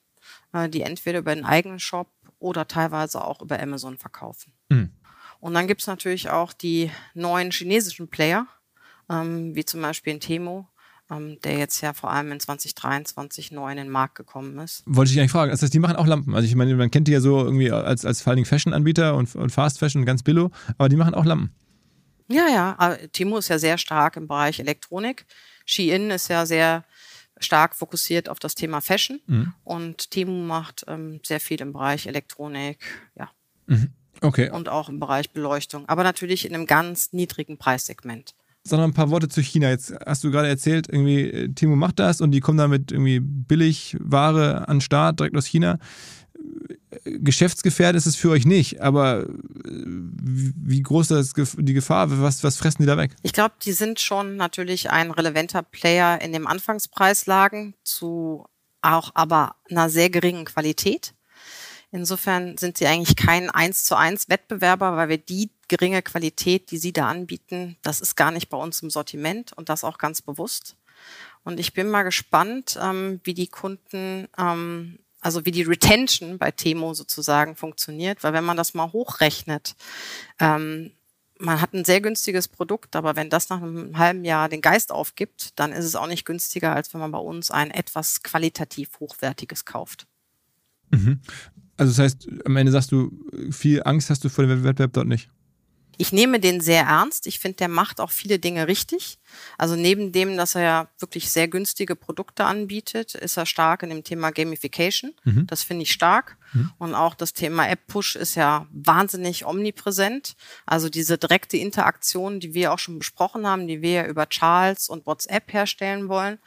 äh, die entweder über den eigenen Shop oder teilweise auch über Amazon verkaufen. Mhm. Und dann gibt's natürlich auch die neuen chinesischen Player, ähm, wie zum Beispiel in Temo, ähm, der jetzt ja vor allem in 2023 neu in den Markt gekommen ist. Wollte ich eigentlich fragen. Das heißt, die machen auch Lampen. Also ich meine, man kennt die ja so irgendwie als, als vor allen Dingen Fashion-Anbieter und, und Fast Fashion ganz billo, aber die machen auch Lampen. Ja, ja. Aber Timo ist ja sehr stark im Bereich Elektronik. Shein ist ja sehr stark fokussiert auf das Thema Fashion mhm. und Timo macht ähm, sehr viel im Bereich Elektronik, ja. Mhm. Okay. Und auch im Bereich Beleuchtung, aber natürlich in einem ganz niedrigen Preissegment sondern ein paar Worte zu China. Jetzt hast du gerade erzählt, irgendwie äh, Timo macht das und die kommen damit irgendwie billig Ware an den Start direkt aus China. Geschäftsgefährdet ist es für euch nicht, aber äh, wie groß ist die Gefahr? Was, was fressen die da weg? Ich glaube, die sind schon natürlich ein relevanter Player in dem Anfangspreislagen zu auch aber einer sehr geringen Qualität. Insofern sind sie eigentlich kein eins zu eins Wettbewerber, weil wir die geringe Qualität, die Sie da anbieten, das ist gar nicht bei uns im Sortiment und das auch ganz bewusst. Und ich bin mal gespannt, ähm, wie die Kunden, ähm, also wie die Retention bei Temo sozusagen funktioniert, weil wenn man das mal hochrechnet, ähm, man hat ein sehr günstiges Produkt, aber wenn das nach einem halben Jahr den Geist aufgibt, dann ist es auch nicht günstiger, als wenn man bei uns ein etwas qualitativ hochwertiges kauft. Mhm. Also das heißt, am Ende sagst du, viel Angst hast du vor dem Wettbewerb dort nicht? Ich nehme den sehr ernst. Ich finde, der macht auch viele Dinge richtig. Also neben dem, dass er ja wirklich sehr günstige Produkte anbietet, ist er stark in dem Thema Gamification. Mhm. Das finde ich stark. Mhm. Und auch das Thema App-Push ist ja wahnsinnig omnipräsent. Also diese direkte Interaktion, die wir auch schon besprochen haben, die wir ja über Charles und WhatsApp herstellen wollen.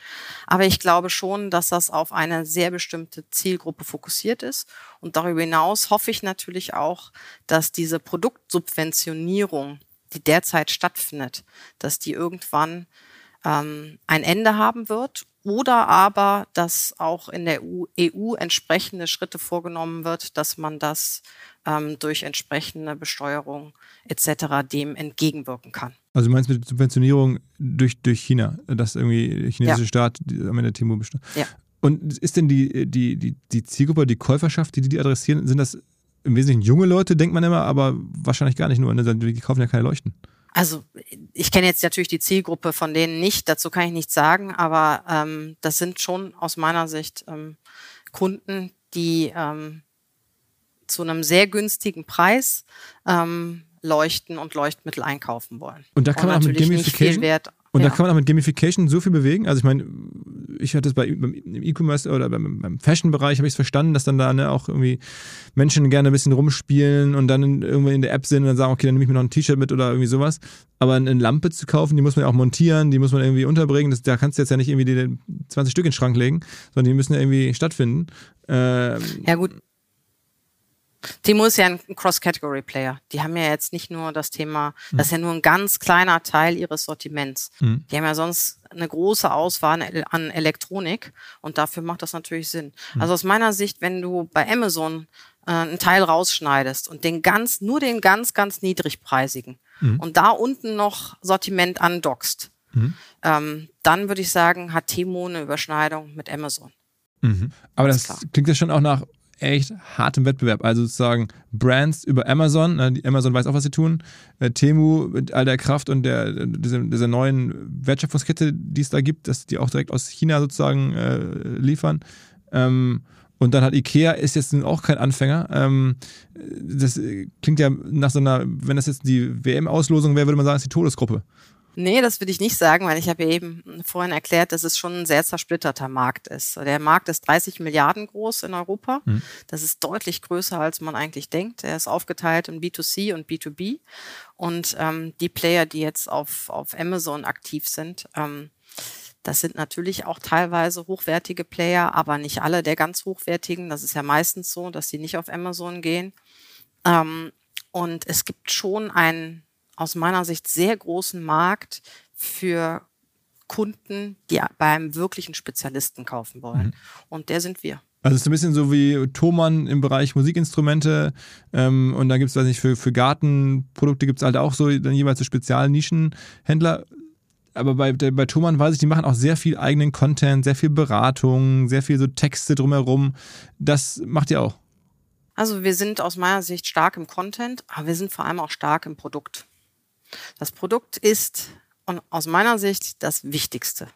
Aber ich glaube schon, dass das auf eine sehr bestimmte Zielgruppe fokussiert ist. Und darüber hinaus hoffe ich natürlich auch, dass diese Produktsubventionierung die derzeit stattfindet, dass die irgendwann ähm, ein Ende haben wird oder aber, dass auch in der EU, EU entsprechende Schritte vorgenommen wird, dass man das ähm, durch entsprechende Besteuerung etc. dem entgegenwirken kann. Also du meinst mit Subventionierung durch, durch China, dass irgendwie der chinesische ja. Staat am Ende Timo besteuert? Ja. Und ist denn die, die, die, die Zielgruppe, die Käuferschaft, die die adressieren, sind das im Wesentlichen junge Leute, denkt man immer, aber wahrscheinlich gar nicht nur. Ne? Die kaufen ja keine Leuchten. Also ich kenne jetzt natürlich die Zielgruppe von denen nicht, dazu kann ich nichts sagen, aber ähm, das sind schon aus meiner Sicht ähm, Kunden, die ähm, zu einem sehr günstigen Preis ähm, Leuchten und Leuchtmittel einkaufen wollen. Und da kann und man auch mit Gamification, Wert, und ja. da kann man auch mit Gamification so viel bewegen. Also ich meine, ich hatte es bei im E-Commerce oder beim, beim Fashion-Bereich habe ich es verstanden, dass dann da ne, auch irgendwie Menschen gerne ein bisschen rumspielen und dann irgendwie in der App sind und dann sagen, okay, dann nehme ich mir noch ein T-Shirt mit oder irgendwie sowas. Aber eine Lampe zu kaufen, die muss man ja auch montieren, die muss man irgendwie unterbringen. Das, da kannst du jetzt ja nicht irgendwie die 20 Stück in den Schrank legen, sondern die müssen ja irgendwie stattfinden. Ähm, ja gut, Timo ist ja ein Cross-Category-Player. Die haben ja jetzt nicht nur das Thema, das ist ja nur ein ganz kleiner Teil ihres Sortiments. Mhm. Die haben ja sonst eine große Auswahl an Elektronik und dafür macht das natürlich Sinn. Mhm. Also aus meiner Sicht, wenn du bei Amazon äh, einen Teil rausschneidest und den ganz, nur den ganz, ganz niedrigpreisigen mhm. und da unten noch Sortiment andockst, mhm. ähm, dann würde ich sagen, hat Timo eine Überschneidung mit Amazon. Mhm. Aber das, das klingt ja schon auch nach echt hartem Wettbewerb. Also sozusagen Brands über Amazon, ne, Amazon weiß auch, was sie tun. Äh, Temu mit all der Kraft und der, dieser, dieser neuen Wertschöpfungskette, die es da gibt, dass die auch direkt aus China sozusagen äh, liefern. Ähm, und dann hat Ikea ist jetzt auch kein Anfänger. Ähm, das klingt ja nach so einer, wenn das jetzt die WM-Auslosung wäre, würde man sagen, ist die Todesgruppe. Nee, das würde ich nicht sagen, weil ich habe ja eben vorhin erklärt, dass es schon ein sehr zersplitterter Markt ist. Der Markt ist 30 Milliarden groß in Europa. Mhm. Das ist deutlich größer, als man eigentlich denkt. Er ist aufgeteilt in B2C und B2B. Und ähm, die Player, die jetzt auf, auf Amazon aktiv sind, ähm, das sind natürlich auch teilweise hochwertige Player, aber nicht alle der ganz hochwertigen. Das ist ja meistens so, dass sie nicht auf Amazon gehen. Ähm, und es gibt schon einen aus meiner Sicht sehr großen Markt für Kunden, die bei einem wirklichen Spezialisten kaufen wollen. Mhm. Und der sind wir. Also es ist ein bisschen so wie Thomann im Bereich Musikinstrumente ähm, und da gibt es, weiß nicht, für, für Gartenprodukte gibt es halt auch so dann jeweils so Spezialnischenhändler. Aber bei, bei Thomann weiß ich, die machen auch sehr viel eigenen Content, sehr viel Beratung, sehr viel so Texte drumherum. Das macht ihr auch. Also wir sind aus meiner Sicht stark im Content, aber wir sind vor allem auch stark im Produkt. Das Produkt ist und aus meiner Sicht das Wichtigste.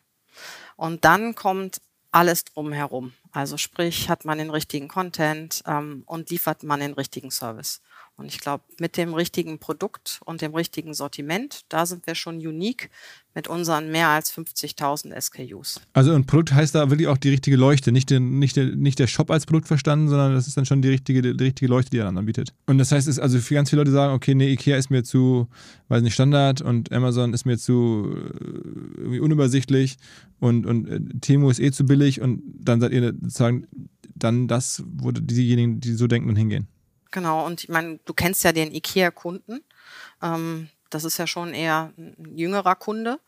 Und dann kommt alles drumherum. Also sprich, hat man den richtigen Content ähm, und liefert man den richtigen Service. Und ich glaube, mit dem richtigen Produkt und dem richtigen Sortiment, da sind wir schon unique mit unseren mehr als 50.000 SKUs. Also ein Produkt heißt da wirklich auch die richtige Leuchte, nicht der, nicht, der, nicht der Shop als Produkt verstanden, sondern das ist dann schon die richtige, die richtige Leuchte, die er dann anbietet. Und das heißt, es also für ganz viele Leute sagen, okay, nee, Ikea ist mir zu, weiß nicht, Standard und Amazon ist mir zu äh, irgendwie unübersichtlich und, und äh, Temo ist eh zu billig und dann seid ihr sozusagen dann das, wo diejenigen, die so denken und hingehen. Genau, und ich meine, du kennst ja den IKEA-Kunden. Ähm, das ist ja schon eher ein jüngerer Kunde.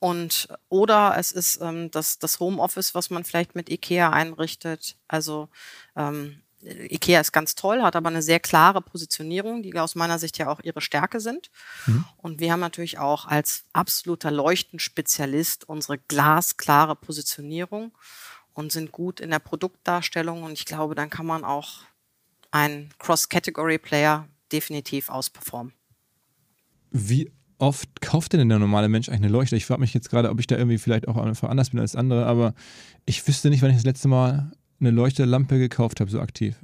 Und oder es ist ähm, das, das Homeoffice, was man vielleicht mit IKEA einrichtet. Also ähm, IKEA ist ganz toll, hat aber eine sehr klare Positionierung, die aus meiner Sicht ja auch ihre Stärke sind. Mhm. Und wir haben natürlich auch als absoluter Leuchtenspezialist unsere glasklare Positionierung und sind gut in der Produktdarstellung. Und ich glaube, dann kann man auch ein Cross-Category-Player definitiv ausperformen. Wie oft kauft denn der normale Mensch eigentlich eine Leuchte? Ich frage mich jetzt gerade, ob ich da irgendwie vielleicht auch einfach anders bin als andere, aber ich wüsste nicht, wann ich das letzte Mal eine Leuchtelampe gekauft habe, so aktiv.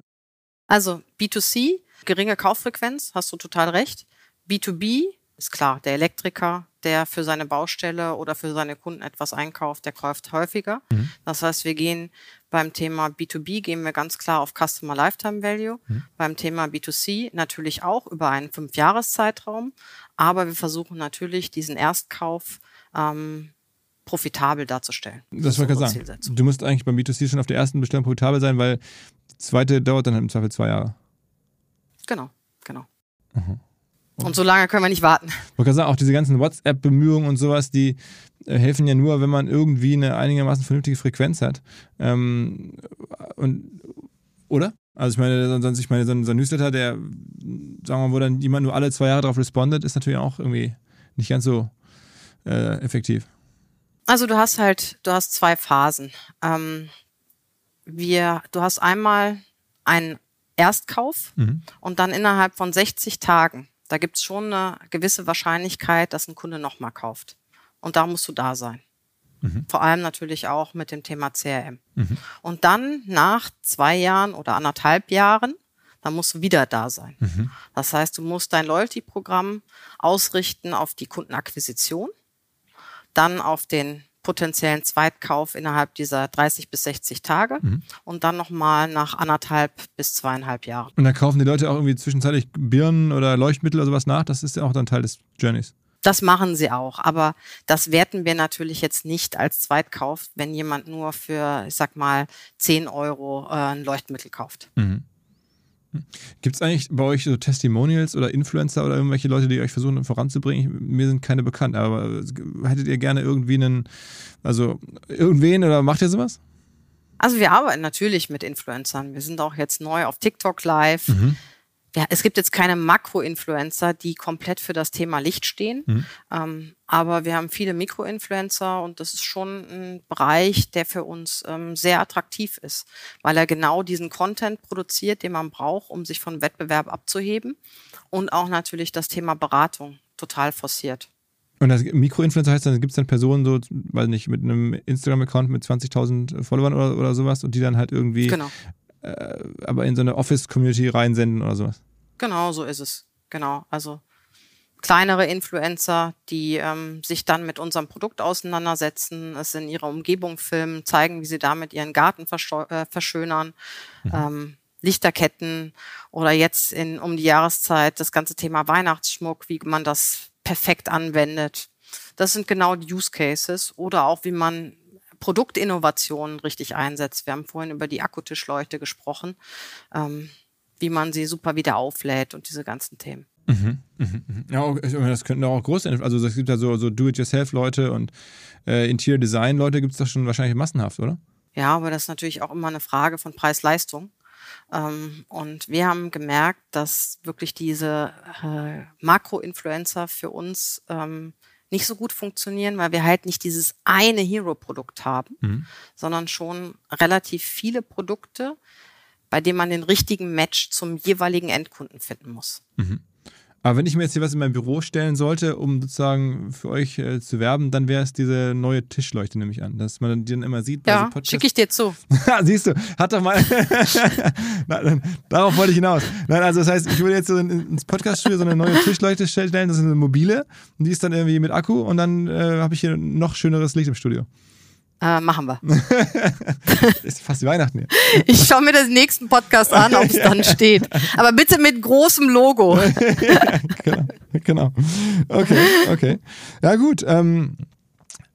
Also B2C, geringe Kauffrequenz, hast du total recht. B2B ist klar, der Elektriker, der für seine Baustelle oder für seine Kunden etwas einkauft, der kauft häufiger. Mhm. Das heißt, wir gehen beim Thema B2B gehen wir ganz klar auf Customer Lifetime Value. Mhm. Beim Thema B2C natürlich auch über einen Fünfjahreszeitraum. Aber wir versuchen natürlich diesen Erstkauf ähm, profitabel darzustellen. Das, wollte ich sagen. Du musst eigentlich beim B2C schon auf der ersten Bestellung profitabel sein, weil die zweite dauert dann im Zweifel zwei Jahre. Genau, genau. Mhm. Und so lange können wir nicht warten. Man kann sagen, auch diese ganzen WhatsApp-Bemühungen und sowas, die äh, helfen ja nur, wenn man irgendwie eine einigermaßen vernünftige Frequenz hat. Ähm, und, oder? Also ich meine, sonst, ich meine, so ein, so ein Newsletter, der, sagen wir mal, wo dann jemand nur alle zwei Jahre darauf respondet, ist natürlich auch irgendwie nicht ganz so äh, effektiv. Also du hast halt, du hast zwei Phasen. Ähm, wir, du hast einmal einen Erstkauf mhm. und dann innerhalb von 60 Tagen da gibt es schon eine gewisse Wahrscheinlichkeit, dass ein Kunde nochmal kauft. Und da musst du da sein. Mhm. Vor allem natürlich auch mit dem Thema CRM. Mhm. Und dann nach zwei Jahren oder anderthalb Jahren, dann musst du wieder da sein. Mhm. Das heißt, du musst dein Loyalty-Programm ausrichten auf die Kundenakquisition, dann auf den potenziellen Zweitkauf innerhalb dieser 30 bis 60 Tage mhm. und dann nochmal nach anderthalb bis zweieinhalb Jahren. Und dann kaufen die Leute auch irgendwie zwischenzeitlich Birnen oder Leuchtmittel oder sowas nach. Das ist ja auch dann Teil des Journeys. Das machen sie auch, aber das werten wir natürlich jetzt nicht als Zweitkauf, wenn jemand nur für, ich sag mal, 10 Euro äh, ein Leuchtmittel kauft. Mhm. Gibt es eigentlich bei euch so Testimonials oder Influencer oder irgendwelche Leute, die euch versuchen voranzubringen? mir sind keine bekannt, aber hättet ihr gerne irgendwie einen, also irgendwen oder macht ihr sowas? Also wir arbeiten natürlich mit Influencern. Wir sind auch jetzt neu auf TikTok live. Mhm ja, es gibt jetzt keine Makro-Influencer, die komplett für das Thema Licht stehen. Mhm. Ähm, aber wir haben viele Mikro-Influencer und das ist schon ein Bereich, der für uns ähm, sehr attraktiv ist, weil er genau diesen Content produziert, den man braucht, um sich von Wettbewerb abzuheben und auch natürlich das Thema Beratung total forciert. Und das Mikroinfluencer heißt dann, gibt es dann Personen so, weiß nicht, mit einem Instagram-Account mit 20.000 Followern oder, oder sowas und die dann halt irgendwie genau äh, aber in so eine Office-Community reinsenden oder sowas. Genau, so ist es. Genau. Also kleinere Influencer, die ähm, sich dann mit unserem Produkt auseinandersetzen, es in ihrer Umgebung filmen, zeigen, wie sie damit ihren Garten äh, verschönern. Mhm. Ähm, Lichterketten oder jetzt in, um die Jahreszeit das ganze Thema Weihnachtsschmuck, wie man das perfekt anwendet. Das sind genau die Use Cases oder auch wie man Produktinnovationen richtig einsetzt. Wir haben vorhin über die Akkutischleuchte gesprochen, ähm, wie man sie super wieder auflädt und diese ganzen Themen. Mhm, mhm, mhm. Ja, das könnten auch große, also es gibt ja so, so Do-it-yourself-Leute und äh, Interior Design-Leute gibt es doch schon wahrscheinlich massenhaft, oder? Ja, aber das ist natürlich auch immer eine Frage von Preis-Leistung. Ähm, und wir haben gemerkt, dass wirklich diese äh, Makro-Influencer für uns ähm, nicht so gut funktionieren, weil wir halt nicht dieses eine Hero-Produkt haben, mhm. sondern schon relativ viele Produkte, bei denen man den richtigen Match zum jeweiligen Endkunden finden muss. Mhm. Aber wenn ich mir jetzt hier was in mein Büro stellen sollte, um sozusagen für euch äh, zu werben, dann wäre es diese neue Tischleuchte, nehme ich an, dass man die dann immer sieht. Ja, so schicke ich dir zu. *laughs* Siehst du, hat doch mal. *laughs* Nein, darauf wollte ich hinaus. Nein, also das heißt, ich würde jetzt so ins Podcaststudio so eine neue Tischleuchte stellen, das ist eine mobile und die ist dann irgendwie mit Akku und dann äh, habe ich hier noch schöneres Licht im Studio. Äh, machen wir. *laughs* ist fast Weihnachten hier. *laughs* Ich schaue mir den nächsten Podcast an, ob es *laughs* dann steht. Aber bitte mit großem Logo. genau, genau. Okay, okay. Ja, gut. Ähm,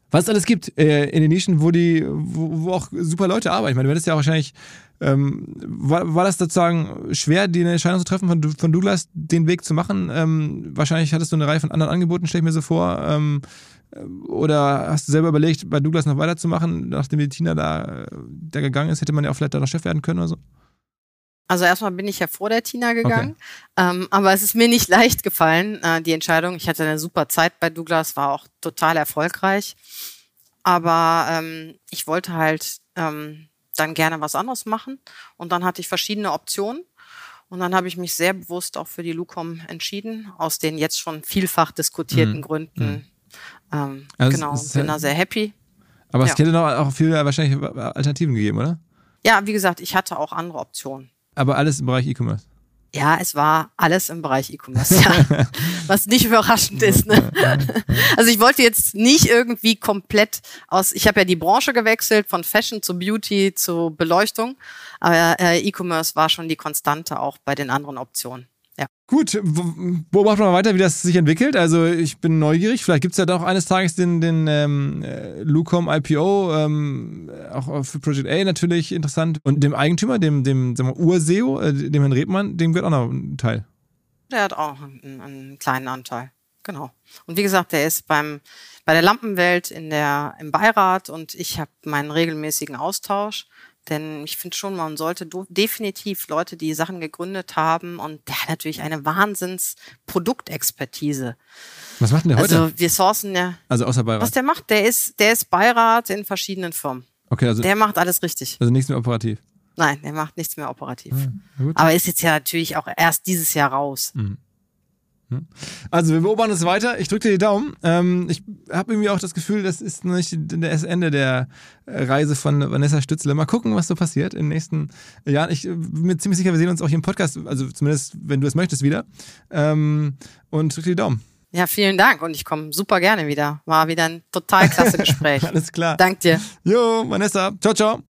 was es alles gibt äh, in den Nischen, wo die, wo, wo, auch super Leute arbeiten. Ich meine, du hättest ja auch wahrscheinlich, ähm, war, war das sozusagen schwer, die Entscheidung zu treffen, von, von Douglas den Weg zu machen? Ähm, wahrscheinlich hattest du eine Reihe von anderen Angeboten, stelle ich mir so vor. Ähm, oder hast du selber überlegt, bei Douglas noch weiterzumachen, nachdem die Tina da, da gegangen ist, hätte man ja auch vielleicht da noch Chef werden können oder so? Also erstmal bin ich ja vor der Tina gegangen, okay. ähm, aber es ist mir nicht leicht gefallen, äh, die Entscheidung. Ich hatte eine super Zeit bei Douglas, war auch total erfolgreich, aber ähm, ich wollte halt ähm, dann gerne was anderes machen und dann hatte ich verschiedene Optionen und dann habe ich mich sehr bewusst auch für die Lucom entschieden, aus den jetzt schon vielfach diskutierten mhm. Gründen, mhm. Ähm, also genau, bin da sehr happy. Aber ja. es hätte noch auch viele wahrscheinlich Alternativen gegeben, oder? Ja, wie gesagt, ich hatte auch andere Optionen. Aber alles im Bereich E-Commerce? Ja, es war alles im Bereich E-Commerce, ja. *laughs* Was nicht überraschend ist. Ne? *laughs* Also ich wollte jetzt nicht irgendwie komplett aus, ich habe ja die Branche gewechselt, von Fashion zu Beauty zu Beleuchtung, aber äh, E-Commerce war schon die Konstante auch bei den anderen Optionen. Ja. Gut, beobachten wir mal weiter, wie das sich entwickelt. Also ich bin neugierig. Vielleicht gibt es ja doch eines Tages den, den ähm, äh, Lucom IPO, ähm, auch für Project A natürlich interessant. Und dem Eigentümer, dem, dem sagen wir, Urseo, äh, dem Herrn Rebmann, dem wird auch noch ein Teil. Der hat auch einen, einen kleinen Anteil. Genau. Und wie gesagt, der ist beim bei der Lampenwelt in der im Beirat und ich habe meinen regelmäßigen Austausch. Denn ich finde schon, man sollte definitiv Leute, die Sachen gegründet haben und der hat natürlich eine Wahnsinns-Produktexpertise. Was macht denn der heute? Also wir sourcen ja. Also außer Beirat. Was der macht, der ist, der ist Beirat in verschiedenen Firmen. Okay, also. Der macht alles richtig. Also nichts mehr operativ. Nein, der macht nichts mehr operativ. Ah, Aber ist jetzt ja natürlich auch erst dieses Jahr raus. Mhm. Hm? Also wir beobachten es weiter. Ich drücke dir die Daumen. Ähm, ich habe irgendwie auch das Gefühl, das ist nicht das Ende der Reise von Vanessa Stützle. Mal gucken, was so passiert in den nächsten Jahren. Ich bin mir ziemlich sicher, wir sehen uns auch hier im Podcast, also zumindest, wenn du es möchtest, wieder. Ähm, und drücke dir die Daumen. Ja, vielen Dank und ich komme super gerne wieder. War wieder ein total klasse *laughs* Gespräch. Alles klar. Dank dir. Jo, Vanessa. Ciao, ciao.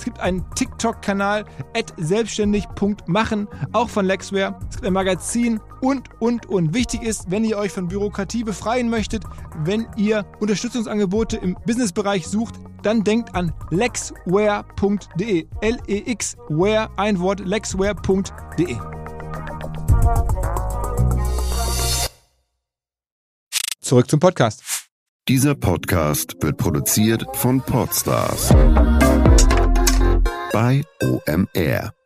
Es gibt einen TikTok-Kanal selbstständig.machen, auch von Lexware. Es gibt ein Magazin und, und, und. Wichtig ist, wenn ihr euch von Bürokratie befreien möchtet, wenn ihr Unterstützungsangebote im Businessbereich sucht, dann denkt an lexware.de. L-E-X-Ware, ein Wort, lexware.de. zurück zum Podcast. Dieser Podcast wird produziert von Podstars bei OMR.